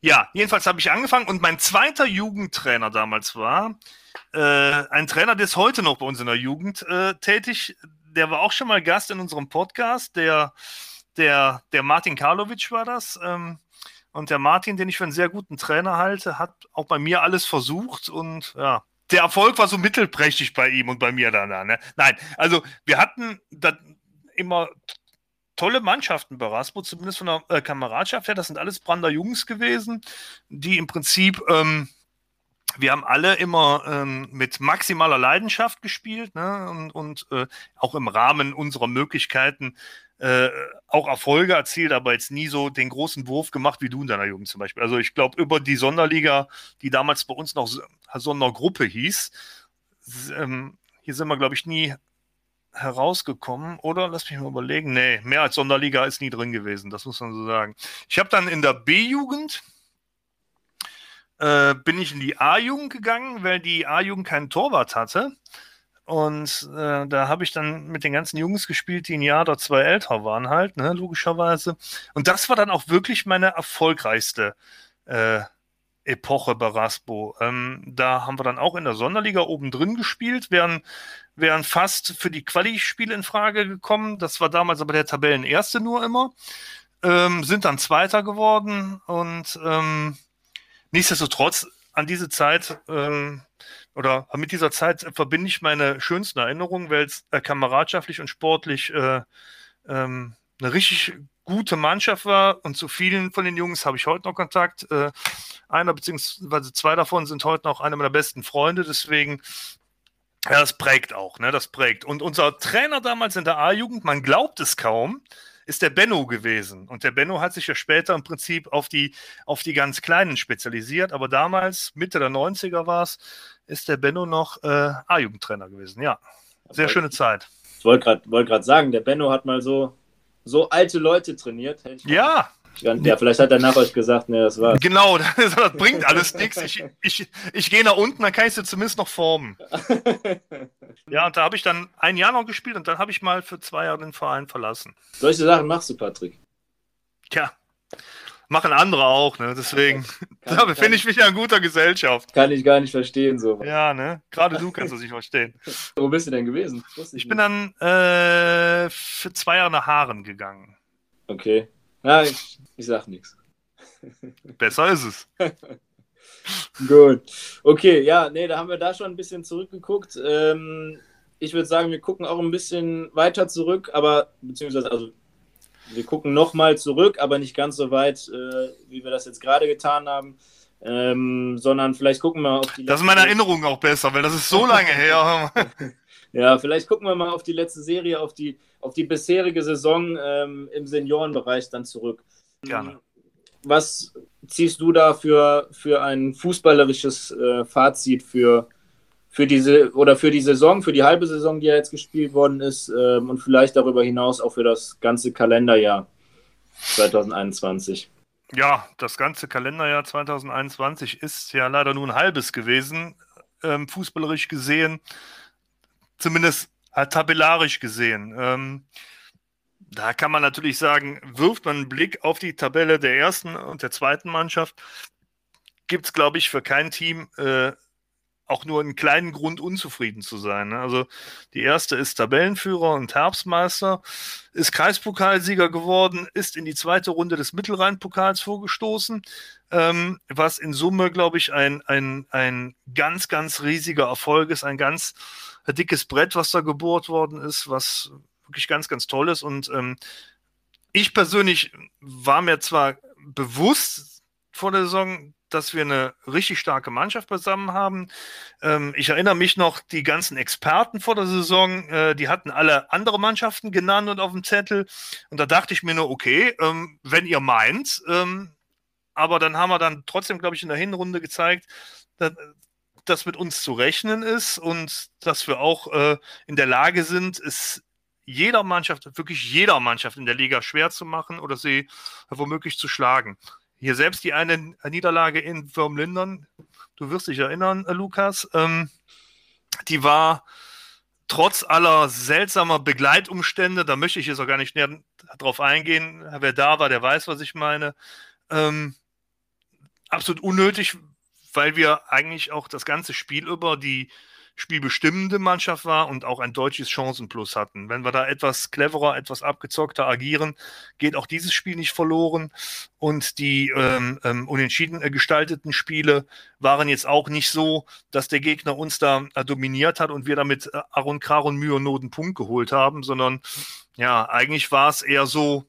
ja, jedenfalls habe ich angefangen und mein zweiter Jugendtrainer damals war äh, ein Trainer, der ist heute noch bei uns in der Jugend äh, tätig der war auch schon mal Gast in unserem Podcast. Der, der, der Martin Karlovic war das. Ähm, und der Martin, den ich für einen sehr guten Trainer halte, hat auch bei mir alles versucht und ja, der Erfolg war so mittelprächtig bei ihm und bei mir dann. Ne? Nein, also wir hatten immer tolle Mannschaften bei Raspo, zumindest von der äh, Kameradschaft her. Das sind alles Brander Jungs gewesen, die im Prinzip ähm, wir haben alle immer ähm, mit maximaler Leidenschaft gespielt ne? und, und äh, auch im Rahmen unserer Möglichkeiten äh, auch Erfolge erzielt, aber jetzt nie so den großen Wurf gemacht wie du in deiner Jugend zum Beispiel. Also ich glaube, über die Sonderliga, die damals bei uns noch Sondergruppe hieß, ähm, hier sind wir, glaube ich, nie herausgekommen, oder? Lass mich mal überlegen. Nee, mehr als Sonderliga ist nie drin gewesen, das muss man so sagen. Ich habe dann in der B-Jugend äh, bin ich in die A-Jugend gegangen, weil die A-Jugend keinen Torwart hatte. Und äh, da habe ich dann mit den ganzen Jungs gespielt, die ein Jahr oder zwei älter waren, halt, ne, logischerweise. Und das war dann auch wirklich meine erfolgreichste äh, Epoche bei Raspo. Ähm, da haben wir dann auch in der Sonderliga oben drin gespielt, wären, wären fast für die Quali-Spiele in Frage gekommen. Das war damals aber der Tabellenerste nur immer. Ähm, sind dann Zweiter geworden und ähm, Nichtsdestotrotz, an diese Zeit ähm, oder mit dieser Zeit verbinde ich meine schönsten Erinnerungen, weil es äh, kameradschaftlich und sportlich äh, ähm, eine richtig gute Mannschaft war und zu vielen von den Jungs habe ich heute noch Kontakt. Äh, einer beziehungsweise zwei davon sind heute noch einer meiner besten Freunde, deswegen ja, das prägt auch, ne? Das prägt. Und unser Trainer damals in der A-Jugend, man glaubt es kaum, ist der Benno gewesen. Und der Benno hat sich ja später im Prinzip auf die, auf die ganz Kleinen spezialisiert. Aber damals, Mitte der 90er war es, ist der Benno noch äh, A-Jugendtrainer gewesen. Ja, sehr schöne Zeit. Ich wollte gerade wollt sagen, der Benno hat mal so, so alte Leute trainiert. Ja, Ja, vielleicht hat er nach euch gesagt, ne, das war's. Genau, das, *laughs* das bringt alles nichts. Ich, ich, ich gehe nach unten, dann kann ich sie zumindest noch formen. *laughs* ja, und da habe ich dann ein Jahr noch gespielt und dann habe ich mal für zwei Jahre den Verein verlassen. Solche Sachen machst du, Patrick. Tja, machen andere auch, ne? Deswegen, kann, *laughs* da befinde ich mich ja in guter Gesellschaft. Kann ich gar nicht verstehen, so. Ja, ne? Gerade du kannst *laughs* das nicht verstehen. Wo bist du denn gewesen? Ich, ich bin dann äh, für zwei Jahre nach Haaren gegangen. Okay. Ja, ich, ich sag nichts. *laughs* Besser ist es. Gut. Okay, ja, nee, da haben wir da schon ein bisschen zurückgeguckt. Ähm, ich würde sagen, wir gucken auch ein bisschen weiter zurück, aber beziehungsweise, also wir gucken nochmal zurück, aber nicht ganz so weit, äh, wie wir das jetzt gerade getan haben. Ähm, sondern vielleicht gucken wir auf die. Das ist meine Erinnerung auch besser, weil das ist so lange her. *laughs* ja, vielleicht gucken wir mal auf die letzte Serie, auf die, auf die bisherige Saison ähm, im Seniorenbereich dann zurück. Gerne. Was ziehst du da für, für ein fußballerisches äh, Fazit für, für diese oder für die Saison, für die halbe Saison, die ja jetzt gespielt worden ist ähm, und vielleicht darüber hinaus auch für das ganze Kalenderjahr 2021? Ja, das ganze Kalenderjahr 2021 ist ja leider nur ein halbes gewesen, ähm, fußballerisch gesehen, zumindest äh, tabellarisch gesehen. Ähm, da kann man natürlich sagen, wirft man einen Blick auf die Tabelle der ersten und der zweiten Mannschaft, gibt es, glaube ich, für kein Team äh, auch nur einen kleinen Grund, unzufrieden zu sein. Ne? Also die erste ist Tabellenführer und Herbstmeister, ist Kreispokalsieger geworden, ist in die zweite Runde des Mittelrhein-Pokals vorgestoßen, ähm, was in Summe, glaube ich, ein, ein, ein ganz, ganz riesiger Erfolg ist, ein ganz dickes Brett, was da gebohrt worden ist, was wirklich ganz, ganz toll ist. Und ähm, ich persönlich war mir zwar bewusst vor der Saison, dass wir eine richtig starke Mannschaft beisammen haben. Ähm, ich erinnere mich noch, die ganzen Experten vor der Saison, äh, die hatten alle andere Mannschaften genannt und auf dem Zettel. Und da dachte ich mir nur, okay, ähm, wenn ihr meint, ähm, aber dann haben wir dann trotzdem, glaube ich, in der Hinrunde gezeigt, dass, dass mit uns zu rechnen ist und dass wir auch äh, in der Lage sind, es jeder Mannschaft, wirklich jeder Mannschaft in der Liga schwer zu machen oder sie womöglich zu schlagen. Hier selbst die eine Niederlage in Firmlindern, du wirst dich erinnern, äh, Lukas, ähm, die war trotz aller seltsamer Begleitumstände, da möchte ich jetzt auch gar nicht näher drauf eingehen, wer da war, der weiß, was ich meine, ähm, absolut unnötig, weil wir eigentlich auch das ganze Spiel über die spielbestimmende Mannschaft war und auch ein deutsches Chancenplus hatten. Wenn wir da etwas cleverer, etwas abgezockter agieren, geht auch dieses Spiel nicht verloren. Und die ähm, ähm, unentschieden äh, gestalteten Spiele waren jetzt auch nicht so, dass der Gegner uns da äh, dominiert hat und wir damit äh, Aaron Krar und Mühe und Not Punkt geholt haben, sondern ja, eigentlich war es eher so,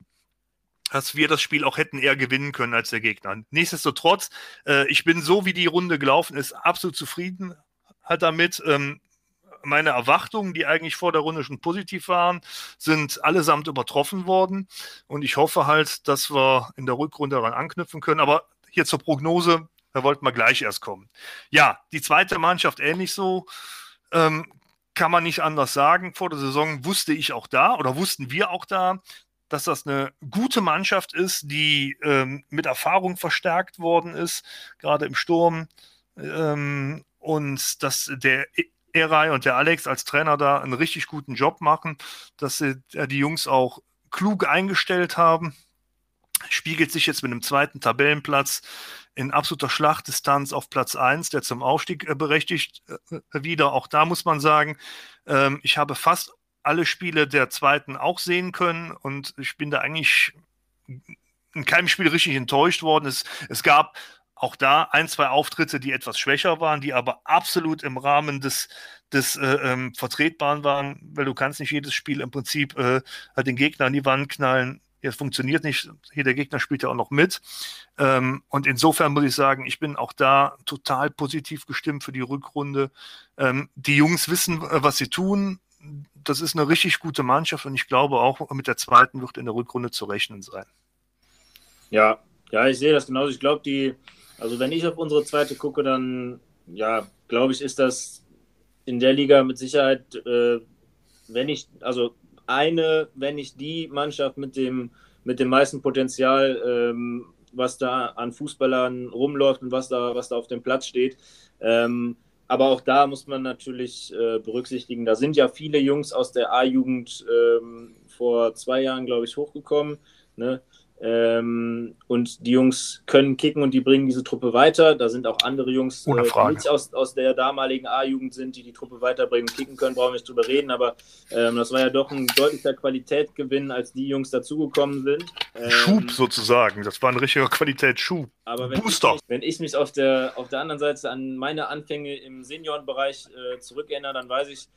dass wir das Spiel auch hätten eher gewinnen können als der Gegner. Nichtsdestotrotz, äh, ich bin so, wie die Runde gelaufen ist, absolut zufrieden hat damit. Ähm, meine Erwartungen, die eigentlich vor der Runde schon positiv waren, sind allesamt übertroffen worden. Und ich hoffe halt, dass wir in der Rückrunde daran anknüpfen können. Aber hier zur Prognose, da wollten wir gleich erst kommen. Ja, die zweite Mannschaft ähnlich so. Ähm, kann man nicht anders sagen. Vor der Saison wusste ich auch da oder wussten wir auch da, dass das eine gute Mannschaft ist, die ähm, mit Erfahrung verstärkt worden ist, gerade im Sturm. Ähm, und dass der Eray und der Alex als Trainer da einen richtig guten Job machen, dass sie die Jungs auch klug eingestellt haben. Spiegelt sich jetzt mit einem zweiten Tabellenplatz in absoluter Schlachtdistanz auf Platz 1, der zum Aufstieg äh, berechtigt, äh, wieder. Auch da muss man sagen, ähm, ich habe fast alle Spiele der zweiten auch sehen können und ich bin da eigentlich in keinem Spiel richtig enttäuscht worden. Es, es gab auch da ein, zwei Auftritte, die etwas schwächer waren, die aber absolut im Rahmen des, des äh, ähm, Vertretbaren waren, weil du kannst nicht jedes Spiel im Prinzip äh, halt den Gegner an die Wand knallen. Jetzt funktioniert nicht, hier der Gegner spielt ja auch noch mit. Ähm, und insofern muss ich sagen, ich bin auch da total positiv gestimmt für die Rückrunde. Ähm, die Jungs wissen, äh, was sie tun. Das ist eine richtig gute Mannschaft und ich glaube auch mit der zweiten wird in der Rückrunde zu rechnen sein. Ja, ja, ich sehe das genauso. Ich glaube, die, also wenn ich auf unsere zweite gucke, dann ja, glaube ich, ist das in der Liga mit Sicherheit, äh, wenn ich, also eine, wenn nicht die Mannschaft mit dem, mit dem meisten Potenzial, ähm, was da an Fußballern rumläuft und was da, was da auf dem Platz steht. Ähm, aber auch da muss man natürlich äh, berücksichtigen, da sind ja viele Jungs aus der A-Jugend ähm, vor zwei Jahren, glaube ich, hochgekommen. Ne? Ähm, und die Jungs können kicken und die bringen diese Truppe weiter. Da sind auch andere Jungs, äh, die nicht aus, aus der damaligen A-Jugend sind, die die Truppe weiterbringen und kicken können, brauchen wir nicht drüber reden. Aber ähm, das war ja doch ein deutlicher Qualitätsgewinn, als die Jungs dazugekommen sind. Ähm, Schub sozusagen, das war ein richtiger Qualitätsschub. Aber wenn Booster. Ich mich, wenn ich mich auf der, auf der anderen Seite an meine Anfänge im Seniorenbereich äh, zurückerinnere, dann weiß ich,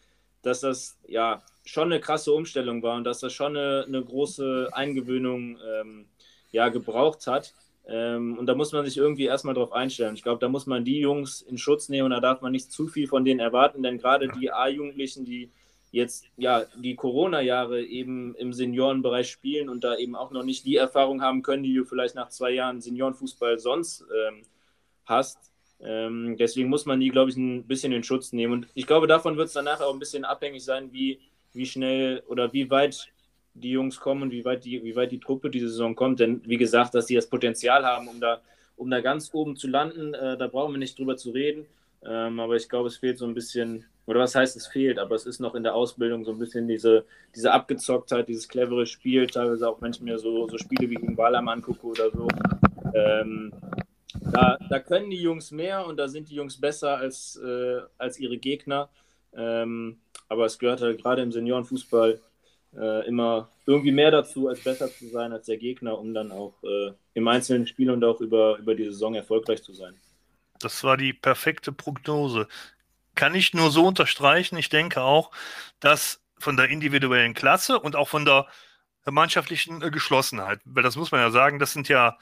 dass das ja schon eine krasse Umstellung war und dass das schon eine, eine große Eingewöhnung ähm, ja, gebraucht hat. Ähm, und da muss man sich irgendwie erstmal drauf einstellen. Ich glaube, da muss man die Jungs in Schutz nehmen und da darf man nicht zu viel von denen erwarten, denn gerade die A-Jugendlichen, die jetzt ja die Corona-Jahre eben im Seniorenbereich spielen und da eben auch noch nicht die Erfahrung haben können, die du vielleicht nach zwei Jahren Seniorenfußball sonst ähm, hast, ähm, deswegen muss man die, glaube ich, ein bisschen in Schutz nehmen. Und ich glaube, davon wird es danach auch ein bisschen abhängig sein, wie, wie schnell oder wie weit die Jungs kommen und wie weit die, wie weit die Truppe diese Saison kommt. Denn wie gesagt, dass sie das Potenzial haben, um da, um da ganz oben zu landen, äh, da brauchen wir nicht drüber zu reden. Ähm, aber ich glaube, es fehlt so ein bisschen, oder was heißt es fehlt, aber es ist noch in der Ausbildung so ein bisschen diese, diese Abgezocktheit, dieses clevere Spiel, teilweise auch, wenn ich mir so, so Spiele wie gegen Walam angucke oder so. Ähm, da, da können die Jungs mehr und da sind die Jungs besser als, äh, als ihre Gegner. Ähm, aber es gehört halt gerade im Seniorenfußball äh, immer irgendwie mehr dazu, als besser zu sein als der Gegner, um dann auch äh, im einzelnen Spiel und auch über, über die Saison erfolgreich zu sein. Das war die perfekte Prognose. Kann ich nur so unterstreichen. Ich denke auch, dass von der individuellen Klasse und auch von der mannschaftlichen äh, Geschlossenheit, weil das muss man ja sagen, das sind ja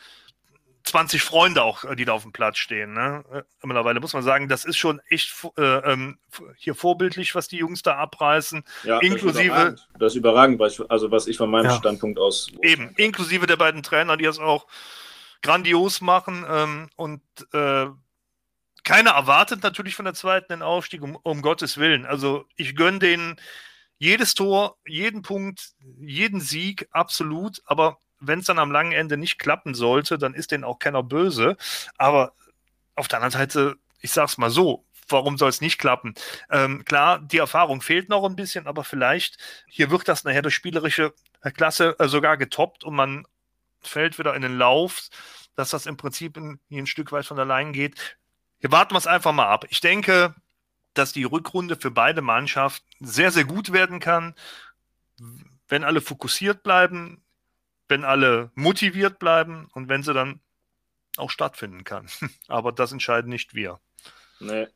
20 Freunde auch, äh, die da auf dem Platz stehen. Ne? Äh, mittlerweile muss man sagen, das ist schon echt äh, ähm, hier vorbildlich, was die Jungs da abreißen. Ja, inklusive. Das ist überragend, das ist überragend also was ich von meinem ja. Standpunkt aus. Eben, inklusive der beiden Trainer, die das auch grandios machen. Ähm, und äh, keiner erwartet natürlich von der zweiten den Aufstieg, um, um Gottes Willen. Also ich gönne denen jedes Tor, jeden Punkt, jeden Sieg, absolut. Aber wenn es dann am langen Ende nicht klappen sollte, dann ist denen auch keiner böse. Aber auf der anderen Seite, ich sag's mal so, warum soll es nicht klappen? Ähm, klar, die Erfahrung fehlt noch ein bisschen, aber vielleicht hier wird das nachher durch spielerische Klasse äh, sogar getoppt und man fällt wieder in den Lauf, dass das im Prinzip ein, ein Stück weit von allein geht. Hier warten wir es einfach mal ab. Ich denke, dass die Rückrunde für beide Mannschaften sehr, sehr gut werden kann, wenn alle fokussiert bleiben, wenn alle motiviert bleiben und wenn sie dann auch stattfinden kann. *laughs* Aber das entscheiden nicht wir. Nee.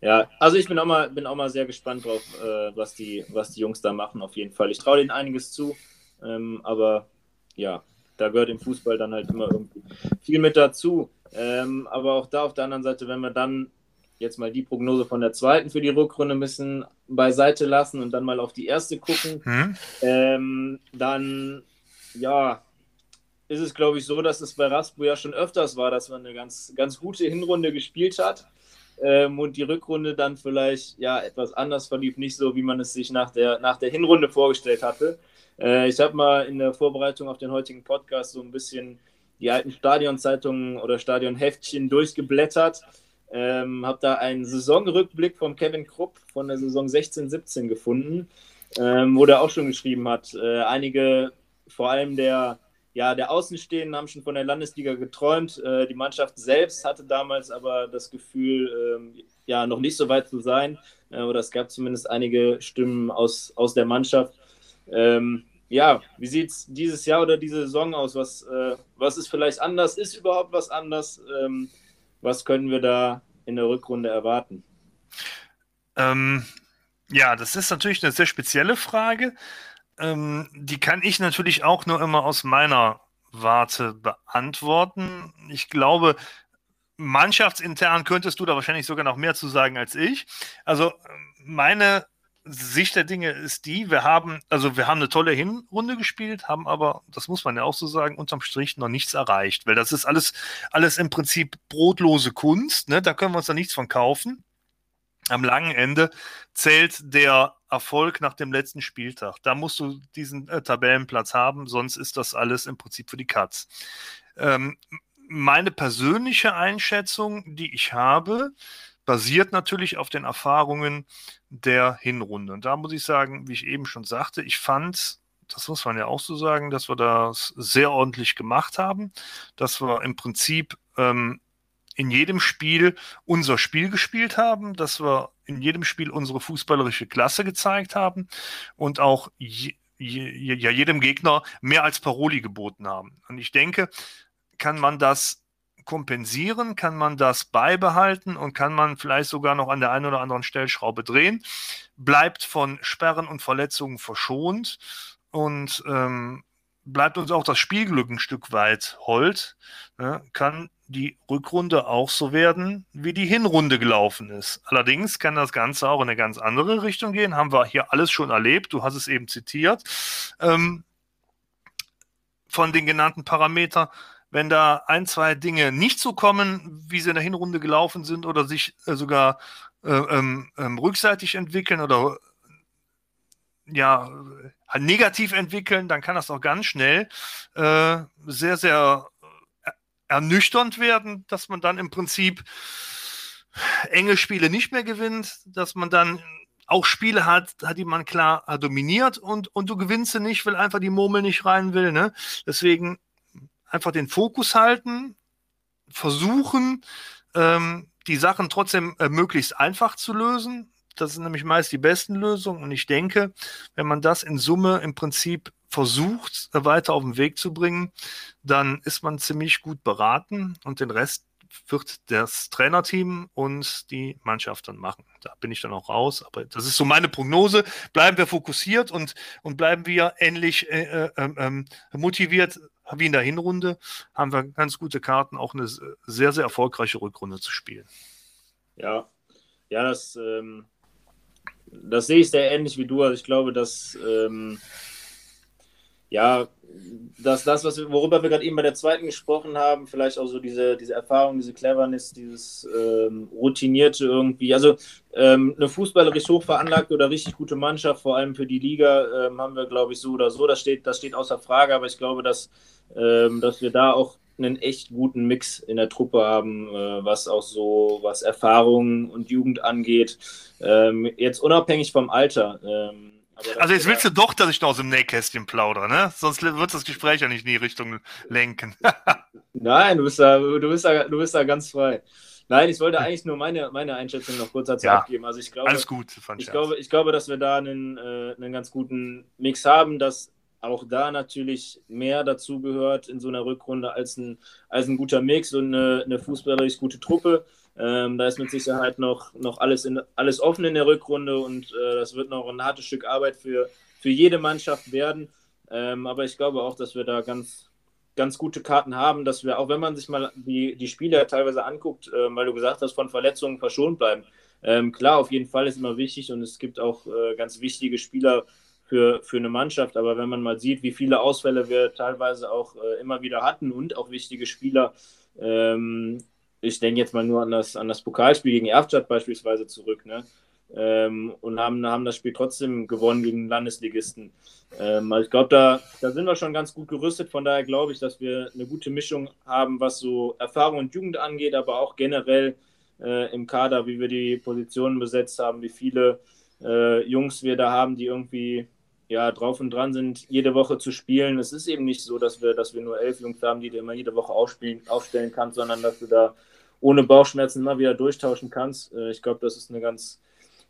Ja, also ich bin auch mal, bin auch mal sehr gespannt drauf, äh, was, die, was die Jungs da machen, auf jeden Fall. Ich traue denen einiges zu, ähm, aber ja, da gehört im Fußball dann halt immer irgendwie viel mit dazu. Ähm, aber auch da auf der anderen Seite, wenn wir dann jetzt mal die Prognose von der zweiten für die Rückrunde ein bisschen beiseite lassen und dann mal auf die erste gucken, hm? ähm, dann ja, ist es, glaube ich, so, dass es bei Raspo ja schon öfters war, dass man eine ganz, ganz gute Hinrunde gespielt hat ähm, und die Rückrunde dann vielleicht ja etwas anders verlief, nicht so, wie man es sich nach der, nach der Hinrunde vorgestellt hatte. Äh, ich habe mal in der Vorbereitung auf den heutigen Podcast so ein bisschen die alten Stadionzeitungen oder Stadionheftchen durchgeblättert. Ähm, habe da einen Saisonrückblick von Kevin Krupp von der Saison 16-17 gefunden, ähm, wo der auch schon geschrieben hat, äh, einige vor allem der, ja, der Außenstehenden haben schon von der Landesliga geträumt. Äh, die Mannschaft selbst hatte damals aber das Gefühl, ähm, ja, noch nicht so weit zu sein. Äh, oder es gab zumindest einige Stimmen aus, aus der Mannschaft. Ähm, ja, wie sieht es dieses Jahr oder diese Saison aus? Was, äh, was ist vielleicht anders? Ist überhaupt was anders? Ähm, was können wir da in der Rückrunde erwarten? Ähm, ja, das ist natürlich eine sehr spezielle Frage ähm, die kann ich natürlich auch nur immer aus meiner Warte beantworten. Ich glaube, mannschaftsintern könntest du da wahrscheinlich sogar noch mehr zu sagen als ich. Also meine Sicht der Dinge ist die, wir haben, also wir haben eine tolle Hinrunde gespielt, haben aber, das muss man ja auch so sagen, unterm Strich noch nichts erreicht, weil das ist alles, alles im Prinzip brotlose Kunst, ne? da können wir uns da nichts von kaufen. Am langen Ende zählt der Erfolg nach dem letzten Spieltag. Da musst du diesen äh, Tabellenplatz haben, sonst ist das alles im Prinzip für die Katz. Ähm, meine persönliche Einschätzung, die ich habe, basiert natürlich auf den Erfahrungen der Hinrunde. Und da muss ich sagen, wie ich eben schon sagte, ich fand, das muss man ja auch so sagen, dass wir das sehr ordentlich gemacht haben, dass wir im Prinzip ähm, in jedem Spiel unser Spiel gespielt haben, dass wir in jedem Spiel unsere fußballerische Klasse gezeigt haben und auch je, je, ja, jedem Gegner mehr als Paroli geboten haben. Und ich denke, kann man das kompensieren, kann man das beibehalten und kann man vielleicht sogar noch an der einen oder anderen Stellschraube drehen, bleibt von Sperren und Verletzungen verschont und ähm, bleibt uns auch das Spielglück ein Stück weit hold, ne, kann die Rückrunde auch so werden, wie die Hinrunde gelaufen ist. Allerdings kann das Ganze auch in eine ganz andere Richtung gehen. Haben wir hier alles schon erlebt. Du hast es eben zitiert. Ähm, von den genannten Parametern, wenn da ein, zwei Dinge nicht so kommen, wie sie in der Hinrunde gelaufen sind oder sich äh, sogar äh, ähm, ähm, rückseitig entwickeln oder ja, negativ entwickeln, dann kann das auch ganz schnell äh, sehr, sehr ernüchternd werden, dass man dann im Prinzip enge Spiele nicht mehr gewinnt, dass man dann auch Spiele hat, die man klar dominiert und, und du gewinnst sie nicht, weil einfach die Murmel nicht rein will. Ne? Deswegen einfach den Fokus halten, versuchen, ähm, die Sachen trotzdem äh, möglichst einfach zu lösen. Das sind nämlich meist die besten Lösungen. Und ich denke, wenn man das in Summe im Prinzip versucht, weiter auf den Weg zu bringen, dann ist man ziemlich gut beraten und den Rest wird das Trainerteam und die Mannschaft dann machen. Da bin ich dann auch raus. Aber das ist so meine Prognose. Bleiben wir fokussiert und, und bleiben wir ähnlich äh, äh, äh, motiviert wie in der Hinrunde, haben wir ganz gute Karten, auch eine sehr, sehr erfolgreiche Rückrunde zu spielen. Ja, ja, das, ähm, das sehe ich sehr ähnlich wie du. Also ich glaube, dass ähm, ja, dass das, was wir, worüber wir gerade eben bei der zweiten gesprochen haben, vielleicht auch so diese, diese Erfahrung, diese Cleverness, dieses ähm, Routinierte irgendwie. Also ähm, eine fußballerisch hoch veranlagte oder richtig gute Mannschaft, vor allem für die Liga, ähm, haben wir, glaube ich, so oder so. Das steht, das steht außer Frage, aber ich glaube, dass, ähm, dass wir da auch einen echt guten Mix in der Truppe haben, äh, was auch so, was Erfahrung und Jugend angeht. Ähm, jetzt unabhängig vom Alter. Ähm, also jetzt willst du doch, dass ich noch aus dem Nähkästchen plaudere, ne? Sonst wird das Gespräch ja nicht in die Richtung lenken. *laughs* Nein, du bist, da, du, bist da, du bist da ganz frei. Nein, ich wollte eigentlich nur meine, meine Einschätzung noch kurz dazu ja, abgeben. Also ich glaube, alles gut, ich glaube, ich glaube, dass wir da einen, äh, einen ganz guten Mix haben, dass auch da natürlich mehr dazu gehört in so einer Rückrunde als ein, als ein guter Mix und eine, eine fußballerisch gute Truppe. Ähm, da ist mit Sicherheit noch, noch alles, in, alles offen in der Rückrunde und äh, das wird noch ein hartes Stück Arbeit für, für jede Mannschaft werden. Ähm, aber ich glaube auch, dass wir da ganz, ganz gute Karten haben, dass wir, auch wenn man sich mal die, die Spiele teilweise anguckt, äh, weil du gesagt hast, von Verletzungen verschont bleiben. Ähm, klar, auf jeden Fall ist immer wichtig und es gibt auch äh, ganz wichtige Spieler für, für eine Mannschaft. Aber wenn man mal sieht, wie viele Ausfälle wir teilweise auch äh, immer wieder hatten und auch wichtige Spieler, ähm, ich denke jetzt mal nur an das, an das Pokalspiel gegen Erftstadt beispielsweise zurück, ne? Ähm, und haben, haben das Spiel trotzdem gewonnen gegen den Landesligisten. Ähm, also ich glaube, da, da sind wir schon ganz gut gerüstet. Von daher glaube ich, dass wir eine gute Mischung haben, was so Erfahrung und Jugend angeht, aber auch generell äh, im Kader, wie wir die Positionen besetzt haben, wie viele äh, Jungs wir da haben, die irgendwie ja, drauf und dran sind, jede Woche zu spielen. Es ist eben nicht so, dass wir, dass wir nur elf Jungs haben, die du immer jede Woche aufspielen, aufstellen kannst, sondern dass du da ohne Bauchschmerzen immer wieder durchtauschen kannst. Äh, ich glaube, das ist eine ganz,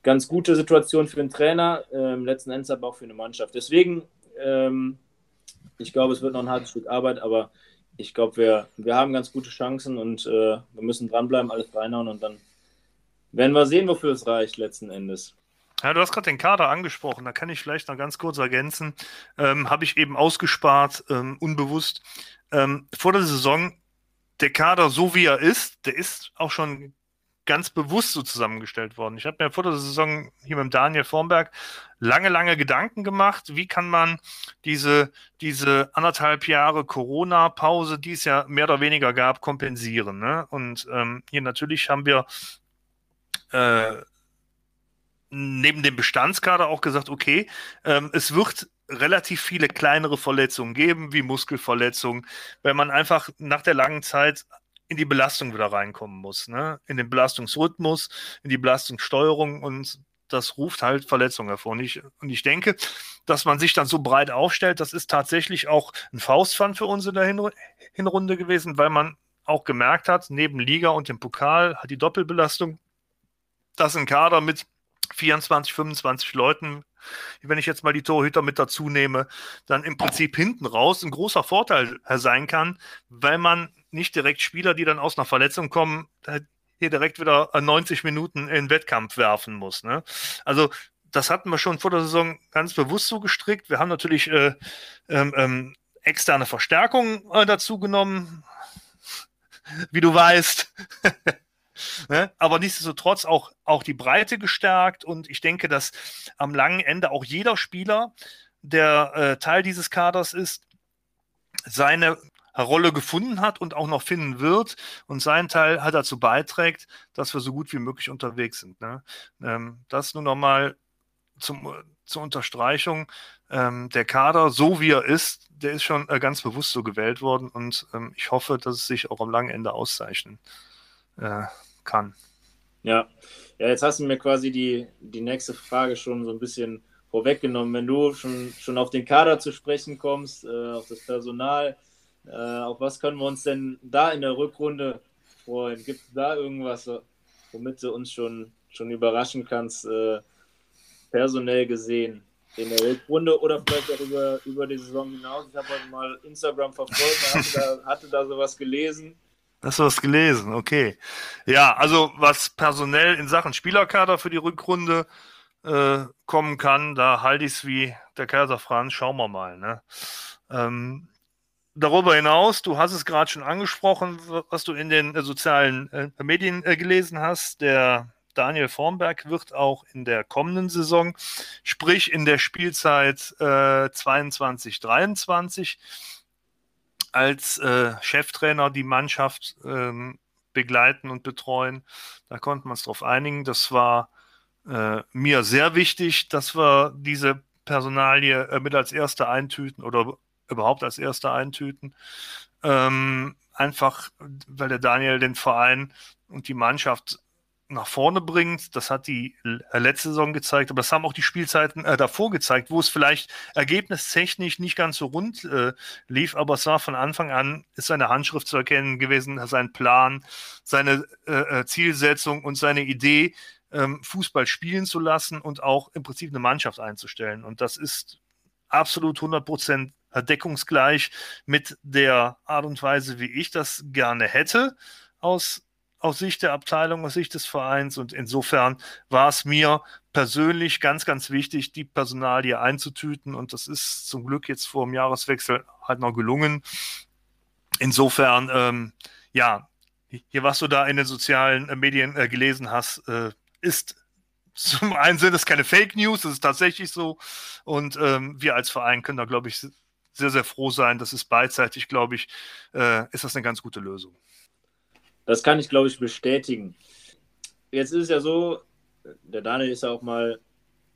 ganz gute Situation für einen Trainer, ähm, letzten Endes aber auch für eine Mannschaft. Deswegen, ähm, ich glaube, es wird noch ein hartes Stück Arbeit, aber ich glaube, wir, wir haben ganz gute Chancen und äh, wir müssen dranbleiben, alles reinhauen und dann werden wir sehen, wofür es reicht letzten Endes. Ja, du hast gerade den Kader angesprochen, da kann ich vielleicht noch ganz kurz ergänzen. Ähm, Habe ich eben ausgespart, ähm, unbewusst. Ähm, vor der Saison, der Kader so wie er ist, der ist auch schon ganz bewusst so zusammengestellt worden. Ich habe mir vor der Saison hier mit Daniel Formberg lange, lange Gedanken gemacht, wie kann man diese, diese anderthalb Jahre Corona-Pause, die es ja mehr oder weniger gab, kompensieren. Ne? Und ähm, hier natürlich haben wir äh, neben dem Bestandskader auch gesagt, okay, ähm, es wird relativ viele kleinere Verletzungen geben, wie Muskelverletzungen, weil man einfach nach der langen Zeit in die Belastung wieder reinkommen muss, ne? in den Belastungsrhythmus, in die Belastungssteuerung und das ruft halt Verletzungen hervor. Und ich, und ich denke, dass man sich dann so breit aufstellt, das ist tatsächlich auch ein Faustpfand für uns in der Hinrunde gewesen, weil man auch gemerkt hat, neben Liga und dem Pokal hat die Doppelbelastung, dass ein Kader mit 24, 25 Leuten, wenn ich jetzt mal die Torhüter mit dazu nehme, dann im Prinzip hinten raus ein großer Vorteil sein kann, weil man nicht direkt Spieler, die dann aus einer Verletzung kommen, hier direkt wieder 90 Minuten in Wettkampf werfen muss. Ne? Also das hatten wir schon vor der Saison ganz bewusst so gestrickt. Wir haben natürlich äh, ähm, ähm, externe Verstärkungen äh, dazu genommen, wie du weißt. *laughs* ne? Aber nichtsdestotrotz auch, auch die Breite gestärkt und ich denke, dass am langen Ende auch jeder Spieler, der äh, Teil dieses Kaders ist, seine Rolle gefunden hat und auch noch finden wird und sein Teil hat dazu beiträgt, dass wir so gut wie möglich unterwegs sind. Ne? Ähm, das nur nochmal zum, zur Unterstreichung. Ähm, der Kader, so wie er ist, der ist schon äh, ganz bewusst so gewählt worden und ähm, ich hoffe, dass es sich auch am langen Ende auszeichnen äh, kann. Ja. ja, jetzt hast du mir quasi die, die nächste Frage schon so ein bisschen vorweggenommen. Wenn du schon, schon auf den Kader zu sprechen kommst, äh, auf das Personal, äh, auf was können wir uns denn da in der Rückrunde freuen? Gibt es da irgendwas, womit du uns schon, schon überraschen kannst, äh, personell gesehen? In der Rückrunde oder vielleicht auch über, über die Saison hinaus. Ich habe heute mal Instagram verfolgt, hatte da, hatte da sowas gelesen. Hast du was gelesen? Okay. Ja, also was personell in Sachen Spielerkader für die Rückrunde äh, kommen kann, da halte ich es wie der Kaiser Franz. Schauen wir mal. Ne? Ähm, darüber hinaus, du hast es gerade schon angesprochen, was du in den äh, sozialen äh, Medien äh, gelesen hast. Der Daniel Formberg wird auch in der kommenden Saison, sprich in der Spielzeit äh, 22, 23, als äh, Cheftrainer die Mannschaft ähm, begleiten und betreuen. Da konnten wir uns darauf einigen. Das war äh, mir sehr wichtig, dass wir diese Personalie äh, mit als Erste eintüten oder überhaupt als Erster eintüten. Ähm, einfach, weil der Daniel den Verein und die Mannschaft nach vorne bringt. Das hat die äh, letzte Saison gezeigt, aber das haben auch die Spielzeiten äh, davor gezeigt, wo es vielleicht ergebnistechnisch nicht ganz so rund äh, lief, aber es war von Anfang an, ist seine Handschrift zu erkennen gewesen, sein Plan, seine äh, äh Zielsetzung und seine Idee, ähm, Fußball spielen zu lassen und auch im Prinzip eine Mannschaft einzustellen. Und das ist absolut 100 Prozent deckungsgleich mit der Art und Weise, wie ich das gerne hätte, aus, aus Sicht der Abteilung, aus Sicht des Vereins. Und insofern war es mir persönlich ganz, ganz wichtig, die Personalie einzutüten. Und das ist zum Glück jetzt vor dem Jahreswechsel halt noch gelungen. Insofern, ähm, ja, hier, was du da in den sozialen äh, Medien äh, gelesen hast, äh, ist zum einen sind es keine Fake News, das ist tatsächlich so. Und ähm, wir als Verein können da, glaube ich, sehr, sehr froh sein. Das ist beidseitig, glaube ich, äh, ist das eine ganz gute Lösung. Das kann ich, glaube ich, bestätigen. Jetzt ist es ja so, der Daniel ist ja auch mal,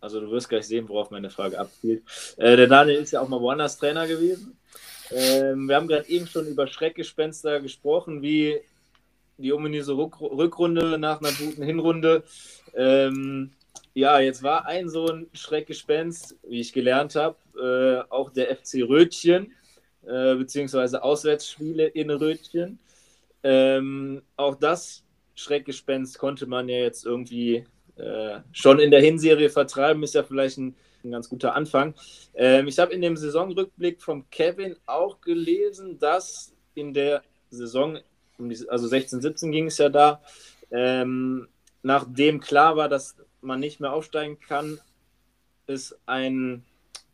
also du wirst gleich sehen, worauf meine Frage abzielt. Äh, der Daniel ist ja auch mal woanders Trainer gewesen. Ähm, wir haben gerade eben schon über Schreckgespenster gesprochen, wie die ominöse Rückrunde nach einer guten Hinrunde. Ähm, ja, jetzt war ein so ein Schreckgespenst, wie ich gelernt habe, äh, auch der FC Rötchen, äh, beziehungsweise Auswärtsspiele in Rötchen. Ähm, auch das Schreckgespenst konnte man ja jetzt irgendwie äh, schon in der Hinserie vertreiben, ist ja vielleicht ein, ein ganz guter Anfang. Ähm, ich habe in dem Saisonrückblick von Kevin auch gelesen, dass in der Saison, also 16, 17 ging es ja da, ähm, nachdem klar war, dass man nicht mehr aufsteigen kann, ist ein,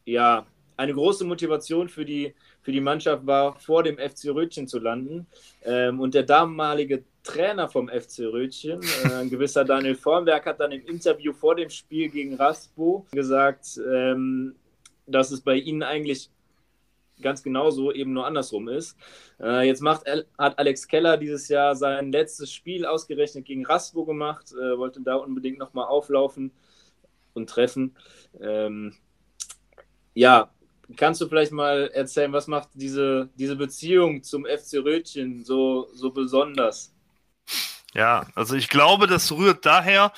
ja, eine große Motivation für die, für die Mannschaft war, vor dem FC Rötchen zu landen. Ähm, und der damalige Trainer vom FC Rötchen, äh, ein gewisser Daniel Formberg, hat dann im Interview vor dem Spiel gegen Raspo gesagt, ähm, dass es bei ihnen eigentlich ganz genauso eben nur andersrum ist. Äh, jetzt macht, hat Alex Keller dieses Jahr sein letztes Spiel ausgerechnet gegen Raspo gemacht, äh, wollte da unbedingt nochmal auflaufen. und treffen. Ähm, ja, kannst du vielleicht mal erzählen, was macht diese, diese Beziehung zum FC Rötchen so, so besonders? Ja, also ich glaube, das rührt daher,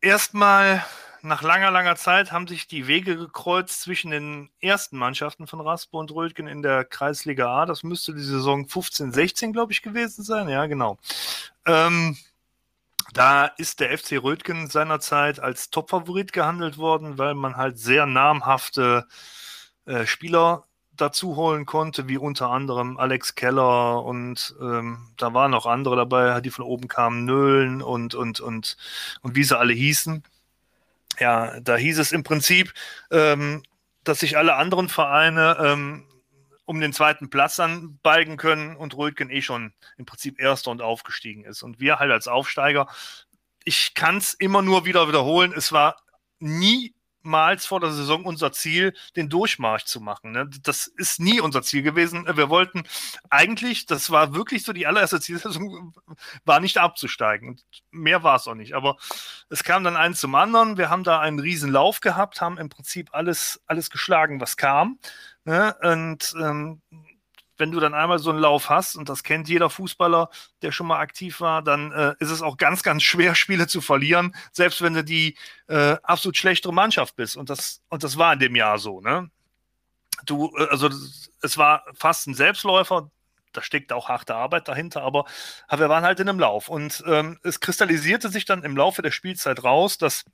erstmal nach langer, langer Zeit haben sich die Wege gekreuzt zwischen den ersten Mannschaften von Raspo und Rötgen in der Kreisliga A. Das müsste die Saison 15, 16, glaube ich, gewesen sein. Ja, genau. Ähm, da ist der FC Rötgen seinerzeit als Topfavorit gehandelt worden, weil man halt sehr namhafte äh, Spieler dazu holen konnte, wie unter anderem Alex Keller und ähm, da waren noch andere dabei, die von oben kamen, Nöhlen und, und, und, und wie sie alle hießen. Ja, da hieß es im Prinzip, ähm, dass sich alle anderen Vereine ähm, um den zweiten Platz dann balgen können und Rötgen eh schon im Prinzip Erster und aufgestiegen ist. Und wir halt als Aufsteiger, ich kann es immer nur wieder wiederholen, es war nie niemals vor der Saison unser Ziel, den Durchmarsch zu machen. Ne? Das ist nie unser Ziel gewesen. Wir wollten eigentlich, das war wirklich so die allererste Zielsetzung, *laughs* war nicht abzusteigen. mehr war es auch nicht. Aber es kam dann eins zum anderen. Wir haben da einen riesen Lauf gehabt, haben im Prinzip alles, alles geschlagen, was kam. Ne? Und ähm, wenn du dann einmal so einen Lauf hast, und das kennt jeder Fußballer, der schon mal aktiv war, dann äh, ist es auch ganz, ganz schwer, *laughs* Spiele zu verlieren, selbst wenn du die äh, absolut schlechtere Mannschaft bist. Und das, und das war in dem Jahr so, ne? Du, äh, also es war fast ein Selbstläufer, da steckt auch harte Arbeit dahinter, aber, wir waren halt in einem Lauf. Und ähm, es kristallisierte sich dann im Laufe der Spielzeit raus, dass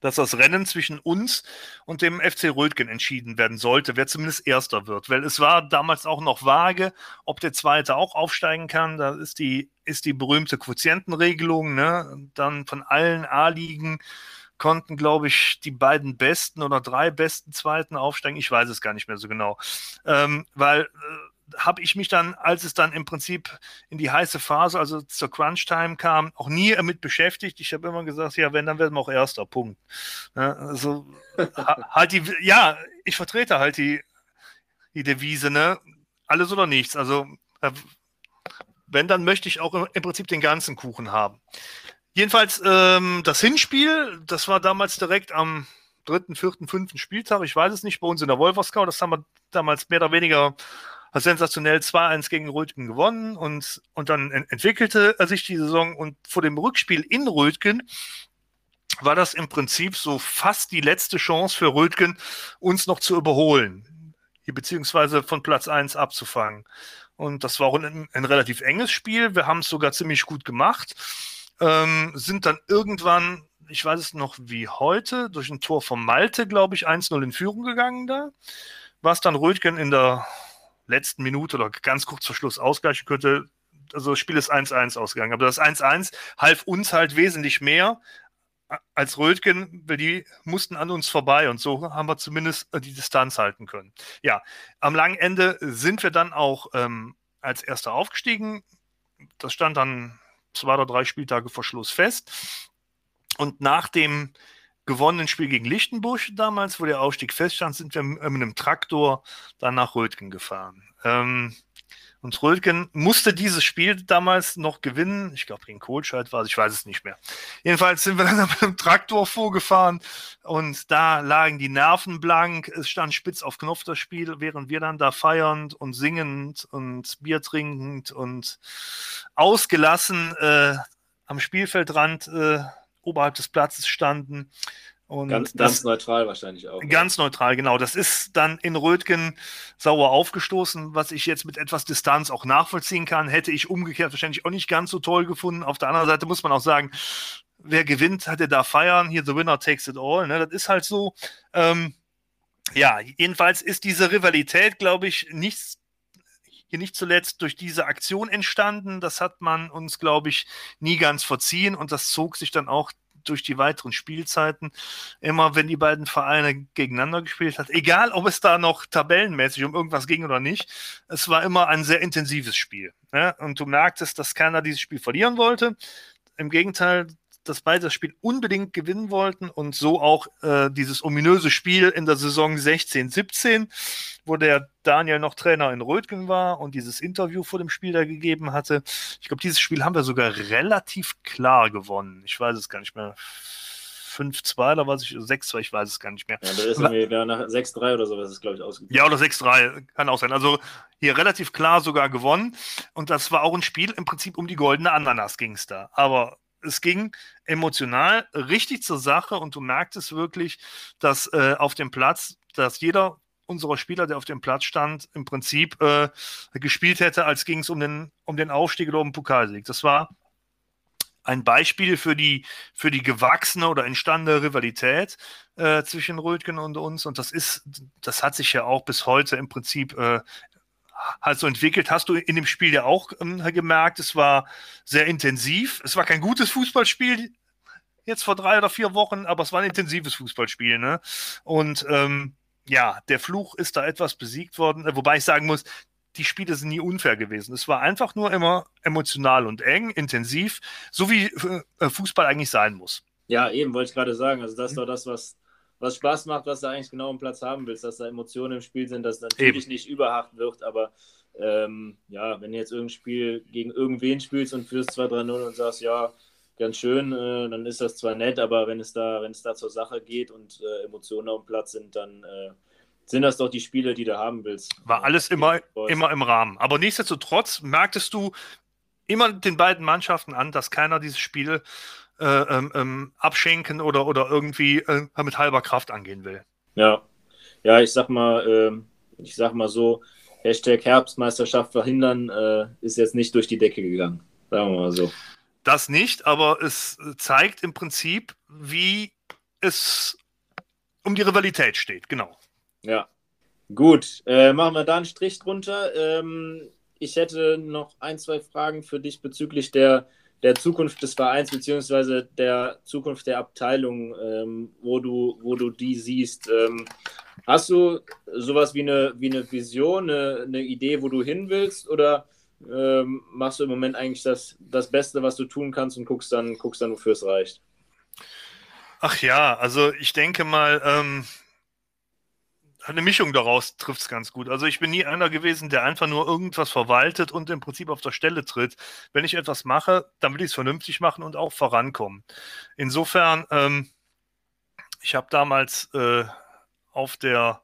dass das Rennen zwischen uns und dem FC Rötgen entschieden werden sollte, wer zumindest Erster wird. Weil es war damals auch noch vage, ob der Zweite auch aufsteigen kann. Da ist die, ist die berühmte Quotientenregelung. Ne? Dann von allen A-Ligen konnten, glaube ich, die beiden besten oder drei besten Zweiten aufsteigen. Ich weiß es gar nicht mehr so genau. Ähm, weil äh, habe ich mich dann, als es dann im Prinzip in die heiße Phase, also zur Crunch-Time kam, auch nie damit beschäftigt. Ich habe immer gesagt, ja, wenn, dann werden wir auch erster, Punkt. Ja, also *laughs* halt die, ja, ich vertrete halt die, die Devise, ne? Alles oder nichts. Also äh, wenn, dann möchte ich auch im Prinzip den ganzen Kuchen haben. Jedenfalls ähm, das Hinspiel, das war damals direkt am dritten, vierten, fünften Spieltag, ich weiß es nicht, bei uns in der Wolferskau, das haben wir damals mehr oder weniger hat sensationell 2-1 gegen Rötgen gewonnen und, und dann entwickelte er sich die Saison und vor dem Rückspiel in Rötgen war das im Prinzip so fast die letzte Chance für Rötgen, uns noch zu überholen, beziehungsweise von Platz 1 abzufangen. Und das war auch ein, ein relativ enges Spiel. Wir haben es sogar ziemlich gut gemacht. Ähm, sind dann irgendwann, ich weiß es noch wie heute, durch ein Tor von Malte, glaube ich, 1-0 in Führung gegangen da. Was dann Rötgen in der letzten Minute oder ganz kurz vor Schluss ausgleichen könnte. Also das Spiel ist 1-1 ausgegangen. Aber das 1-1 half uns halt wesentlich mehr als Rötgen, weil die mussten an uns vorbei und so haben wir zumindest äh, die Distanz halten können. Ja, am langen Ende sind wir dann auch ähm, als Erster aufgestiegen. Das stand dann zwei oder drei Spieltage vor Schluss fest. Und nach dem gewonnenen Spiel gegen Lichtenbusch damals, wo der Aufstieg feststand, sind wir mit einem Traktor dann nach Rötgen gefahren. Ähm, und Rötgen musste dieses Spiel damals noch gewinnen. Ich glaube, gegen Kohlscheid war es, ich weiß es nicht mehr. Jedenfalls sind wir dann *laughs* mit einem Traktor vorgefahren und da lagen die Nerven blank. Es stand spitz auf Knopf das Spiel, während wir dann da feiernd und singend und Bier trinkend und ausgelassen äh, am Spielfeldrand äh, oberhalb des Platzes standen. Und ganz, ganz neutral wahrscheinlich auch. Ganz ja. neutral, genau. Das ist dann in Rötgen sauer aufgestoßen, was ich jetzt mit etwas Distanz auch nachvollziehen kann. Hätte ich umgekehrt wahrscheinlich auch nicht ganz so toll gefunden. Auf der anderen Seite muss man auch sagen, wer gewinnt, hat er da feiern. Hier, the winner takes it all. Ne? Das ist halt so. Ähm, ja, jedenfalls ist diese Rivalität, glaube ich, nichts hier nicht zuletzt durch diese Aktion entstanden. Das hat man uns, glaube ich, nie ganz verziehen und das zog sich dann auch durch die weiteren Spielzeiten immer, wenn die beiden Vereine gegeneinander gespielt hat, egal ob es da noch tabellenmäßig um irgendwas ging oder nicht, es war immer ein sehr intensives Spiel. Ne? Und du merktest, dass keiner dieses Spiel verlieren wollte. Im Gegenteil, dass beide das Spiel unbedingt gewinnen wollten und so auch äh, dieses ominöse Spiel in der Saison 16, 17, wo der Daniel noch Trainer in Rötgen war und dieses Interview vor dem Spiel da gegeben hatte. Ich glaube, dieses Spiel haben wir sogar relativ klar gewonnen. Ich weiß es gar nicht mehr. 5-2 oder was ich, 6-2, ich weiß es gar nicht mehr. Ja, das ist irgendwie ja, nach 6-3 oder sowas ist, glaube ich, ausgegangen. Ja, oder 6-3, kann auch sein. Also hier relativ klar sogar gewonnen. Und das war auch ein Spiel, im Prinzip um die goldene Ananas ging es da. Aber es ging emotional richtig zur Sache und du merktest wirklich, dass äh, auf dem Platz, dass jeder unserer Spieler, der auf dem Platz stand, im Prinzip äh, gespielt hätte, als ging es um den, um den Aufstieg oder um den Pokalsieg. Das war ein Beispiel für die, für die gewachsene oder entstandene Rivalität äh, zwischen Rötgen und uns. Und das ist, das hat sich ja auch bis heute im Prinzip äh, halt so entwickelt. Hast du in dem Spiel ja auch ähm, gemerkt, es war sehr intensiv. Es war kein gutes Fußballspiel jetzt vor drei oder vier Wochen, aber es war ein intensives Fußballspiel. Ne? Und ähm, ja, der Fluch ist da etwas besiegt worden, äh, wobei ich sagen muss, die Spiele sind nie unfair gewesen. Es war einfach nur immer emotional und eng, intensiv, so wie äh, Fußball eigentlich sein muss. Ja, eben wollte ich gerade sagen. Also das ist doch das, was, was Spaß macht, was du eigentlich genau im Platz haben willst, dass da Emotionen im Spiel sind, dass natürlich eben. nicht überhart wird, aber ähm, ja, wenn du jetzt irgendein Spiel gegen irgendwen spielst und führst 2-3-0 und sagst, ja, ganz schön, äh, dann ist das zwar nett, aber wenn es da, wenn es da zur Sache geht und äh, Emotionen auf dem Platz sind, dann äh, sind das doch die Spiele, die du haben willst. War alles immer, immer im Rahmen. Aber nichtsdestotrotz merktest du immer den beiden Mannschaften an, dass keiner dieses Spiel äh, ähm, ähm, abschenken oder, oder irgendwie äh, mit halber Kraft angehen will. Ja, ja, ich sag mal, äh, ich sag mal so, Hashtag Herbstmeisterschaft verhindern äh, ist jetzt nicht durch die Decke gegangen. Sagen wir mal so. Das nicht, aber es zeigt im Prinzip, wie es um die Rivalität steht, genau. Ja. Gut, äh, machen wir da einen Strich drunter. Ähm, ich hätte noch ein, zwei Fragen für dich bezüglich der, der Zukunft des Vereins beziehungsweise der Zukunft der Abteilung, ähm, wo, du, wo du die siehst. Ähm, hast du sowas wie eine, wie eine Vision, eine, eine Idee, wo du hin willst oder ähm, machst du im Moment eigentlich das, das Beste, was du tun kannst und guckst dann, guckst dann, wofür es reicht? Ach ja, also ich denke mal, ähm, eine Mischung daraus trifft es ganz gut. Also ich bin nie einer gewesen, der einfach nur irgendwas verwaltet und im Prinzip auf der Stelle tritt. Wenn ich etwas mache, dann will ich es vernünftig machen und auch vorankommen. Insofern, ähm, ich habe damals äh, auf der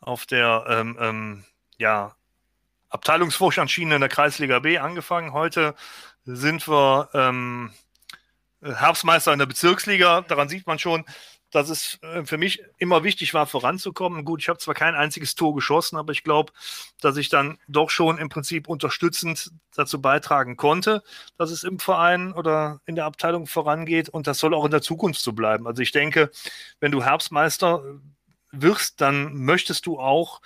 auf der ähm, ähm, ja, Abteilungsvorstandsschiene in der Kreisliga B angefangen. Heute sind wir ähm, Herbstmeister in der Bezirksliga. Daran sieht man schon, dass es äh, für mich immer wichtig war, voranzukommen. Gut, ich habe zwar kein einziges Tor geschossen, aber ich glaube, dass ich dann doch schon im Prinzip unterstützend dazu beitragen konnte, dass es im Verein oder in der Abteilung vorangeht und das soll auch in der Zukunft so bleiben. Also ich denke, wenn du Herbstmeister wirst, dann möchtest du auch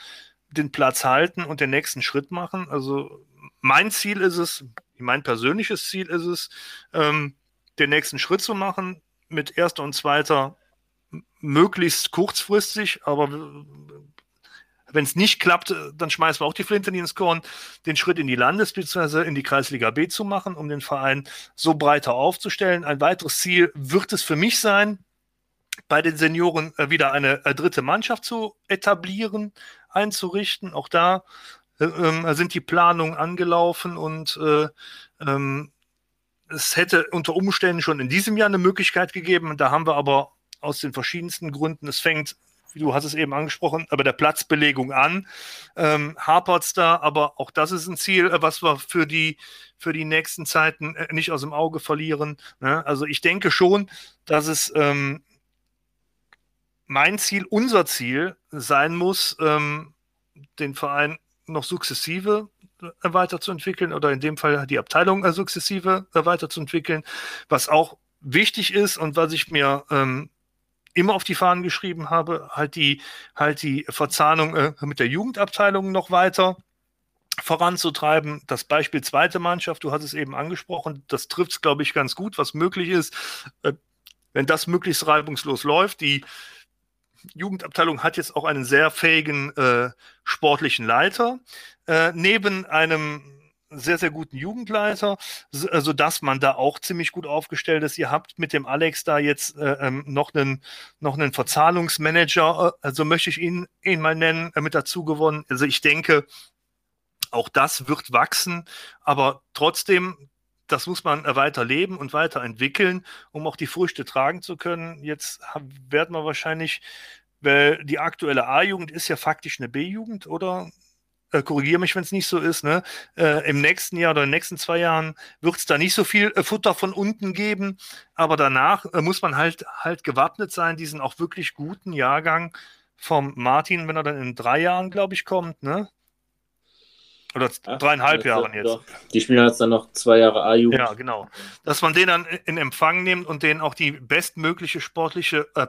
den Platz halten und den nächsten Schritt machen. Also mein Ziel ist es, mein persönliches Ziel ist es, ähm, den nächsten Schritt zu machen, mit erster und zweiter möglichst kurzfristig, aber wenn es nicht klappt, dann schmeißen wir auch die Flinte ins Korn, den Schritt in die Landes- bzw. in die Kreisliga B zu machen, um den Verein so breiter aufzustellen. Ein weiteres Ziel wird es für mich sein, bei den Senioren äh, wieder eine, eine dritte Mannschaft zu etablieren, einzurichten. Auch da äh, äh, sind die Planungen angelaufen und äh, ähm, es hätte unter Umständen schon in diesem Jahr eine Möglichkeit gegeben. Da haben wir aber aus den verschiedensten Gründen. Es fängt, wie du hast es eben angesprochen, aber der Platzbelegung an. Ähm, Hapert da, aber auch das ist ein Ziel, äh, was wir für die, für die nächsten Zeiten äh, nicht aus dem Auge verlieren. Ne? Also ich denke schon, dass es ähm, mein Ziel, unser Ziel sein muss, ähm, den Verein noch sukzessive äh, weiterzuentwickeln oder in dem Fall die Abteilung sukzessive weiterzuentwickeln, was auch wichtig ist und was ich mir ähm, immer auf die Fahnen geschrieben habe, halt die, halt die Verzahnung äh, mit der Jugendabteilung noch weiter voranzutreiben. Das Beispiel zweite Mannschaft, du hast es eben angesprochen, das trifft es, glaube ich, ganz gut, was möglich ist. Äh, wenn das möglichst reibungslos läuft, die Jugendabteilung hat jetzt auch einen sehr fähigen äh, sportlichen Leiter. Äh, neben einem sehr, sehr guten Jugendleiter, sodass also man da auch ziemlich gut aufgestellt ist. Ihr habt mit dem Alex da jetzt äh, ähm, noch einen, noch einen Verzahlungsmanager, äh, also möchte ich ihn, ihn mal nennen, äh, mit dazu gewonnen. Also ich denke, auch das wird wachsen, aber trotzdem das muss man weiter leben und weiterentwickeln, um auch die Früchte tragen zu können. Jetzt werden wir wahrscheinlich, weil die aktuelle A-Jugend ist ja faktisch eine B-Jugend, oder? Äh, korrigiere mich, wenn es nicht so ist, ne? Äh, Im nächsten Jahr oder in den nächsten zwei Jahren wird es da nicht so viel äh, Futter von unten geben, aber danach äh, muss man halt halt gewappnet sein, diesen auch wirklich guten Jahrgang vom Martin, wenn er dann in drei Jahren, glaube ich, kommt, ne? Oder Ach, dreieinhalb Jahren jetzt. Doch. Die spielen jetzt dann noch zwei Jahre A-Jugend. Ja, genau. Dass man den dann in Empfang nimmt und denen auch die bestmögliche sportliche äh,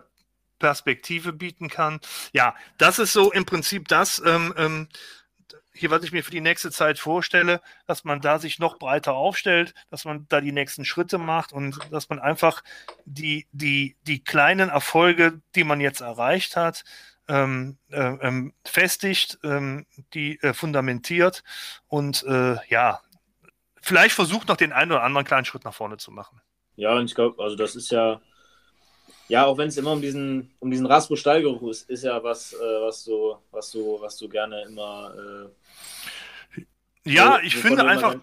Perspektive bieten kann. Ja, das ist so im Prinzip das, ähm, ähm, hier, was ich mir für die nächste Zeit vorstelle, dass man da sich noch breiter aufstellt, dass man da die nächsten Schritte macht und dass man einfach die, die, die kleinen Erfolge, die man jetzt erreicht hat, ähm, äh, ähm, festigt, ähm, die äh, fundamentiert und äh, ja, vielleicht versucht noch den einen oder anderen kleinen Schritt nach vorne zu machen. Ja, und ich glaube, also das ist ja, ja, auch wenn es immer um diesen, um diesen Raspo-Stallgeruch ist, ist ja was, äh, was du, was du, was du gerne immer. Äh, ja, so, ich finde einfach,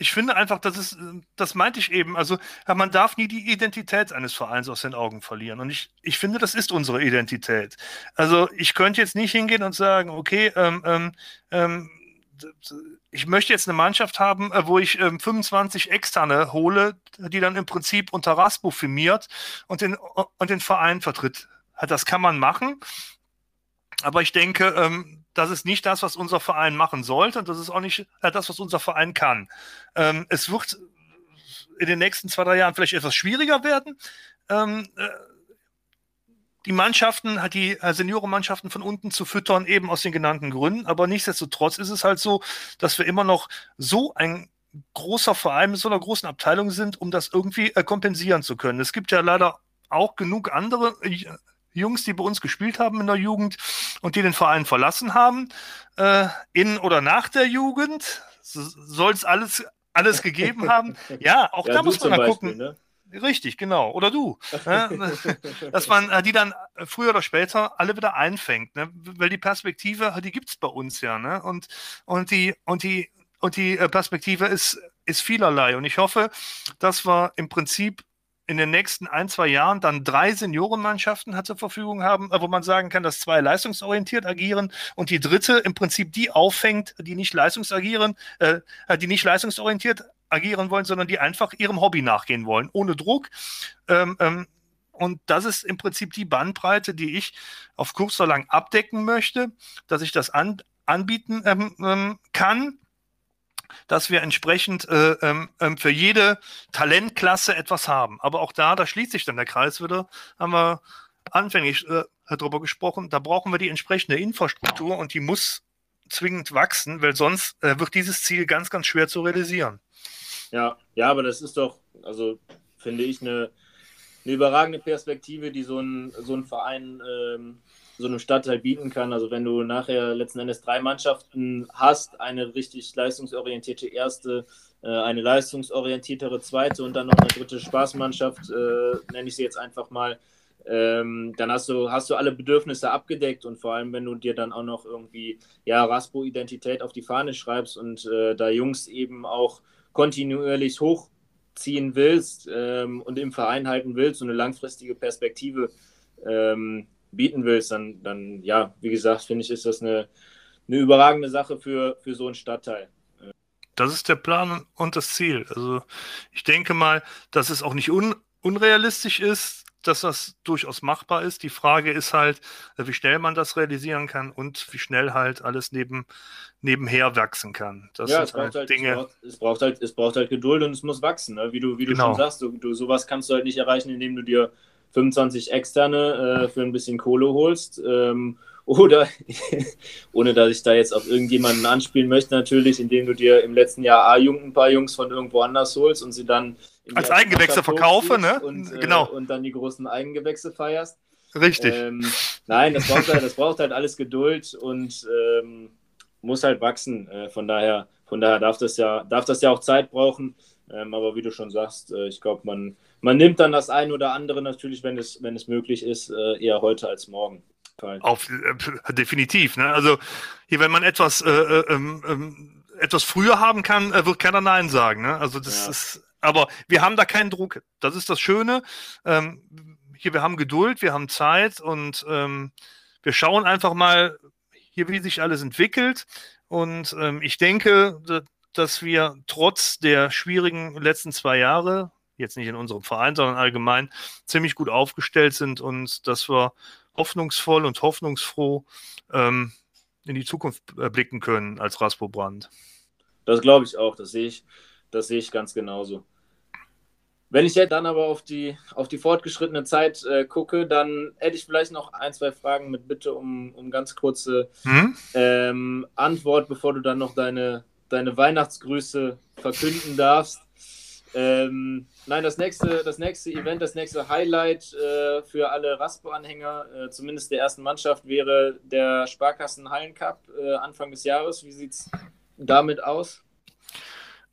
ich finde einfach, das ist, das meinte ich eben. Also man darf nie die Identität eines Vereins aus den Augen verlieren. Und ich, ich finde, das ist unsere Identität. Also ich könnte jetzt nicht hingehen und sagen, okay, ähm, ähm, ähm ich möchte jetzt eine Mannschaft haben, äh, wo ich ähm, 25 Externe hole, die dann im Prinzip unter Raspo firmiert und den, und den Verein vertritt. Das kann man machen. Aber ich denke, ähm, das ist nicht das, was unser Verein machen sollte und das ist auch nicht äh, das, was unser Verein kann. Ähm, es wird in den nächsten zwei, drei Jahren vielleicht etwas schwieriger werden. Ähm, äh, die Mannschaften, halt die äh, Seniorenmannschaften von unten zu füttern, eben aus den genannten Gründen. Aber nichtsdestotrotz ist es halt so, dass wir immer noch so ein großer Verein mit so einer großen Abteilung sind, um das irgendwie kompensieren zu können. Es gibt ja leider auch genug andere Jungs, die bei uns gespielt haben in der Jugend und die den Verein verlassen haben, äh, in oder nach der Jugend. Soll es alles, alles gegeben haben? *laughs* Ja, auch ja, da muss man mal gucken. ne? Richtig, genau. Oder du. ne? *laughs* Dass man äh, die dann früher oder später alle wieder einfängt. Ne? Weil die Perspektive, die gibt es bei uns ja. Ne? Und, und die, und die, und die äh, Perspektive ist, ist vielerlei. Und ich hoffe, dass wir im Prinzip in den nächsten ein, zwei Jahren dann drei Seniorenmannschaften hat zur Verfügung haben, wo man sagen kann, dass zwei leistungsorientiert agieren und die dritte im Prinzip die auffängt, die nicht leistungsagieren, äh, die nicht leistungsorientiert agieren wollen, sondern die einfach ihrem Hobby nachgehen wollen, ohne Druck. Ähm, ähm, und das ist im Prinzip die Bandbreite, die ich auf kurz oder lang abdecken möchte, dass ich das an, anbieten ähm, ähm kann dass wir entsprechend äh, ähm, ähm, für jede Talentklasse etwas haben. Aber auch da, da schließt sich dann der Kreis wieder, haben wir anfänglich äh, darüber gesprochen, da brauchen wir die entsprechende Infrastruktur und die muss zwingend wachsen, weil sonst äh, wird dieses Ziel ganz, ganz schwer zu realisieren. Ja, ja, aber das ist doch, also finde ich, eine, eine überragende Perspektive, die so ein, so ein Verein ähm, so einem Stadtteil bieten kann. Also wenn du nachher letzten Endes drei Mannschaften hast, eine richtig leistungsorientierte erste, äh, eine leistungsorientiertere zweite und dann noch eine dritte Spaßmannschaft, äh, nenne ich sie jetzt einfach mal, ähm, dann hast du, hast du alle Bedürfnisse abgedeckt und vor allem, wenn du dir dann auch noch irgendwie ja, Raspo-Identität auf die Fahne schreibst und äh, da Jungs eben auch kontinuierlich hochziehen willst ähm, und im Verein halten willst, so eine langfristige Perspektive ähm, bieten willst, dann, dann ja, wie gesagt, finde ich, ist das eine, eine überragende Sache für, für so einen Stadtteil. Das ist der Plan und das Ziel. Also ich denke mal, dass es auch nicht un unrealistisch ist, dass das durchaus machbar ist. Die Frage ist halt, wie schnell man das realisieren kann und wie schnell halt alles neben, nebenher wachsen kann. Das ja, es braucht, halt, halt Dinge. Es braucht, es braucht, halt, es braucht halt Geduld und es muss wachsen. Ne? Wie du, wie du genau. schon sagst, du, du, sowas kannst du halt nicht erreichen, indem du dir 25 externe äh, für ein bisschen Kohle holst. Ähm, *laughs* oder, ohne dass ich da jetzt auf irgendjemanden anspielen möchte, natürlich, indem du dir im letzten Jahr A-Jugend ein paar Jungs von irgendwo anders holst und sie dann als Eigengewächse verkaufe, ne? Und, äh, genau. Und dann die großen Eigengewächse feierst. Richtig. Ähm, nein, das braucht, halt, das braucht halt alles Geduld und ähm, muss halt wachsen. Äh, von daher, von daher darf das ja, darf das ja auch Zeit brauchen. Ähm, aber wie du schon sagst, äh, ich glaube, man, man nimmt dann das ein oder andere natürlich, wenn es, wenn es möglich ist, äh, eher heute als morgen. Auf, äh, definitiv. Ne? Also hier, wenn man etwas, äh, äh ähm, ähm, etwas früher haben kann, äh, wird keiner Nein sagen. Ne? Also das ja. ist Aber wir haben da keinen Druck. Das ist das Schöne. Ähm, hier, wir haben Geduld, wir haben Zeit und ähm, wir schauen einfach mal hier, wie sich alles entwickelt. Und ähm, ich denke, dass wir trotz der schwierigen letzten zwei Jahre, jetzt nicht in unserem Verein, sondern allgemein, ziemlich gut aufgestellt sind und dass wir hoffnungsvoll und hoffnungsfroh ähm, in die Zukunft äh, blicken können als Raspo Brand. Das glaube ich auch, das sehe ich, das sehe ich ganz genauso. Wenn ich jetzt dann aber auf die, auf die fortgeschrittene Zeit äh, gucke, dann hätte ich vielleicht noch ein, zwei Fragen mit Bitte um, um ganz kurze hm? ähm, Antwort, bevor du dann noch deine, deine Weihnachtsgrüße verkünden darfst. Ähm, nein, das nächste, das nächste Event, das nächste Highlight äh, für alle Raspo-Anhänger, äh, zumindest der ersten Mannschaft, wäre der Sparkassen Hallen Cup äh, Anfang des Jahres. Wie sieht es damit aus?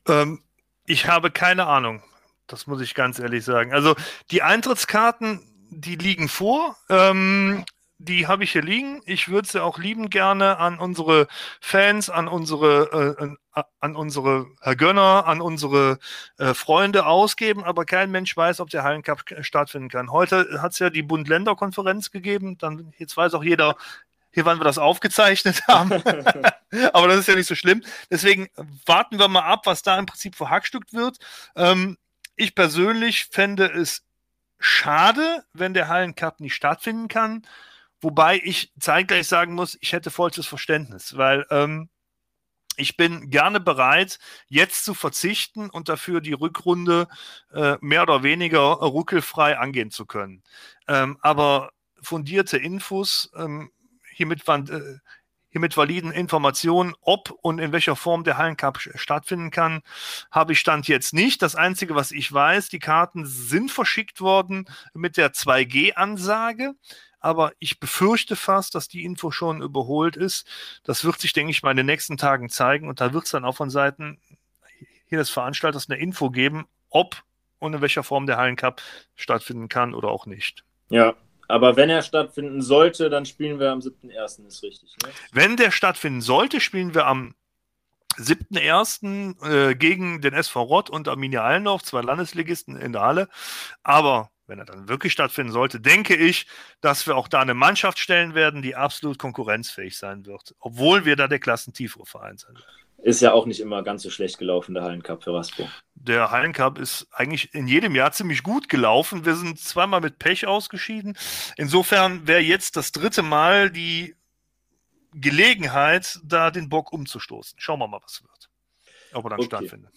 Ähm, ich habe keine Ahnung. Das muss ich ganz ehrlich sagen. Also die Eintrittskarten, die liegen vor. Ähm, die habe ich hier liegen. Ich würde sie auch lieben gerne an unsere Fans, an unsere, äh, an unsere Herr Gönner, an unsere äh, Freunde ausgeben, aber kein Mensch weiß, ob der Hallencup stattfinden kann. Heute hat es ja die Bund-Länder-Konferenz gegeben. Dann jetzt weiß auch jeder, hier wann wir das aufgezeichnet *laughs* haben. *laughs* aber das ist ja nicht so schlimm. Deswegen warten wir mal ab, was da im Prinzip verhackstückt wird. Ähm, ich persönlich fände es schade, wenn der Hallencup nicht stattfinden kann. Wobei ich zeitgleich sagen muss, ich hätte vollstes Verständnis, weil ähm, ich bin gerne bereit, jetzt zu verzichten und dafür die Rückrunde äh, mehr oder weniger ruckelfrei angehen zu können. Ähm, aber fundierte Infos, ähm, hiermit äh, hier mit validen Informationen, ob und in welcher Form der Hallencup stattfinden kann, habe ich Stand jetzt nicht. Das Einzige, was ich weiß, die Karten sind verschickt worden mit der 2G-Ansage. Aber ich befürchte fast, dass die Info schon überholt ist. Das wird sich, denke ich, mal in den nächsten Tagen zeigen. Und da wird es dann auch von Seiten hier des Veranstalters eine Info geben, ob und in welcher Form der Hallencup stattfinden kann oder auch nicht. Ja, aber wenn er stattfinden sollte, dann spielen wir am 7.1., ist richtig. Ne? Wenn der stattfinden sollte, spielen wir am 7.1. Äh, gegen den SV Rott und Arminia Allendorf, zwei Landesligisten in der Halle. Aber wenn er dann wirklich stattfinden sollte, denke ich, dass wir auch da eine Mannschaft stellen werden, die absolut konkurrenzfähig sein wird, obwohl wir da der klassentiefere Verein sind. Ist ja auch nicht immer ganz so schlecht gelaufen, der Hallencup für Raspo. Der Hallencup ist eigentlich in jedem Jahr ziemlich gut gelaufen. Wir sind zweimal mit Pech ausgeschieden. Insofern wäre jetzt das dritte Mal die Gelegenheit, da den Bock umzustoßen. Schauen wir mal, was wird. Ob er dann okay. stattfindet.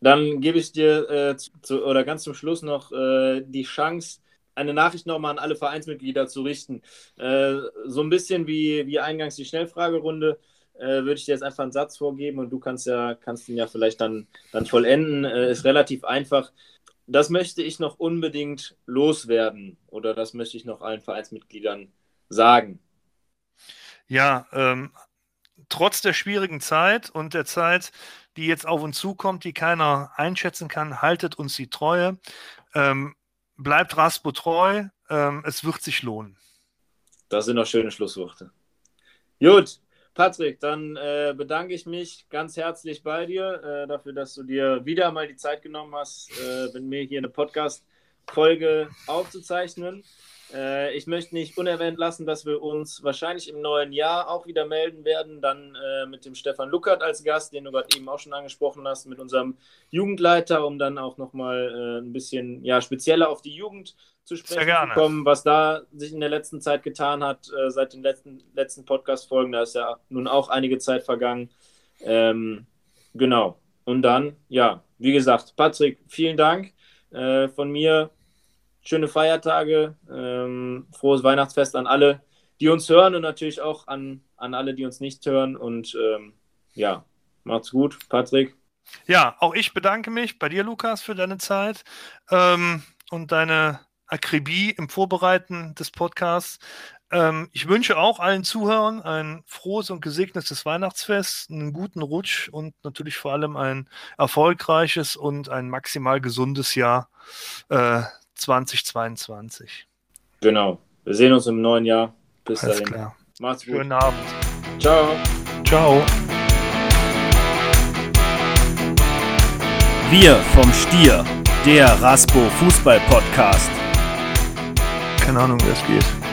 Dann gebe ich dir äh, zu, oder ganz zum Schluss noch äh, die Chance, eine Nachricht nochmal an alle Vereinsmitglieder zu richten. Äh, so ein bisschen wie, wie eingangs die Schnellfragerunde äh, würde ich dir jetzt einfach einen Satz vorgeben und du kannst ja, kannst ihn ja vielleicht dann, dann vollenden. Äh, ist relativ einfach. Das möchte ich noch unbedingt loswerden oder das möchte ich noch allen Vereinsmitgliedern sagen. Ja, ähm, trotz der schwierigen Zeit und der Zeit, die jetzt auf uns zukommt, die keiner einschätzen kann, haltet uns die Treue. Ähm, bleibt Raspo treu. Ähm, es wird sich lohnen. Das sind doch schöne Schlussworte. Gut, Patrick, dann äh, bedanke ich mich ganz herzlich bei dir äh, dafür, dass du dir wieder mal die Zeit genommen hast, äh, mit mir hier eine Podcast-Folge aufzuzeichnen. Äh, ich möchte nicht unerwähnt lassen, dass wir uns wahrscheinlich im neuen Jahr auch wieder melden werden, dann äh, mit dem Stefan Luckert als Gast, den du gerade eben auch schon angesprochen hast, mit unserem Jugendleiter, um dann auch nochmal äh, ein bisschen ja, spezieller auf die Jugend zu sprechen zu kommen, was da sich in der letzten Zeit getan hat, äh, seit den letzten, letzten Podcast-Folgen. Da ist ja nun auch einige Zeit vergangen. Ähm, genau. Und dann, ja, wie gesagt, Patrick, vielen Dank äh, von mir. Schöne Feiertage, ähm, frohes Weihnachtsfest an alle, die uns hören und natürlich auch an, an alle, die uns nicht hören. Und ähm, ja, macht's gut, Patrick. Ja, auch ich bedanke mich bei dir, Lukas, für deine Zeit ähm, und deine Akribie im Vorbereiten des Podcasts. Ähm, ich wünsche auch allen Zuhörern ein frohes und gesegnetes Weihnachtsfest, einen guten Rutsch und natürlich vor allem ein erfolgreiches und ein maximal gesundes Jahr äh, 2022. Genau. Wir sehen uns im neuen Jahr. Bis Alles dahin. Klar. Macht's gut. Schönen Abend. Ciao. Ciao. Wir vom Stier, der Raspo Fußball Podcast. Keine Ahnung, wer es geht.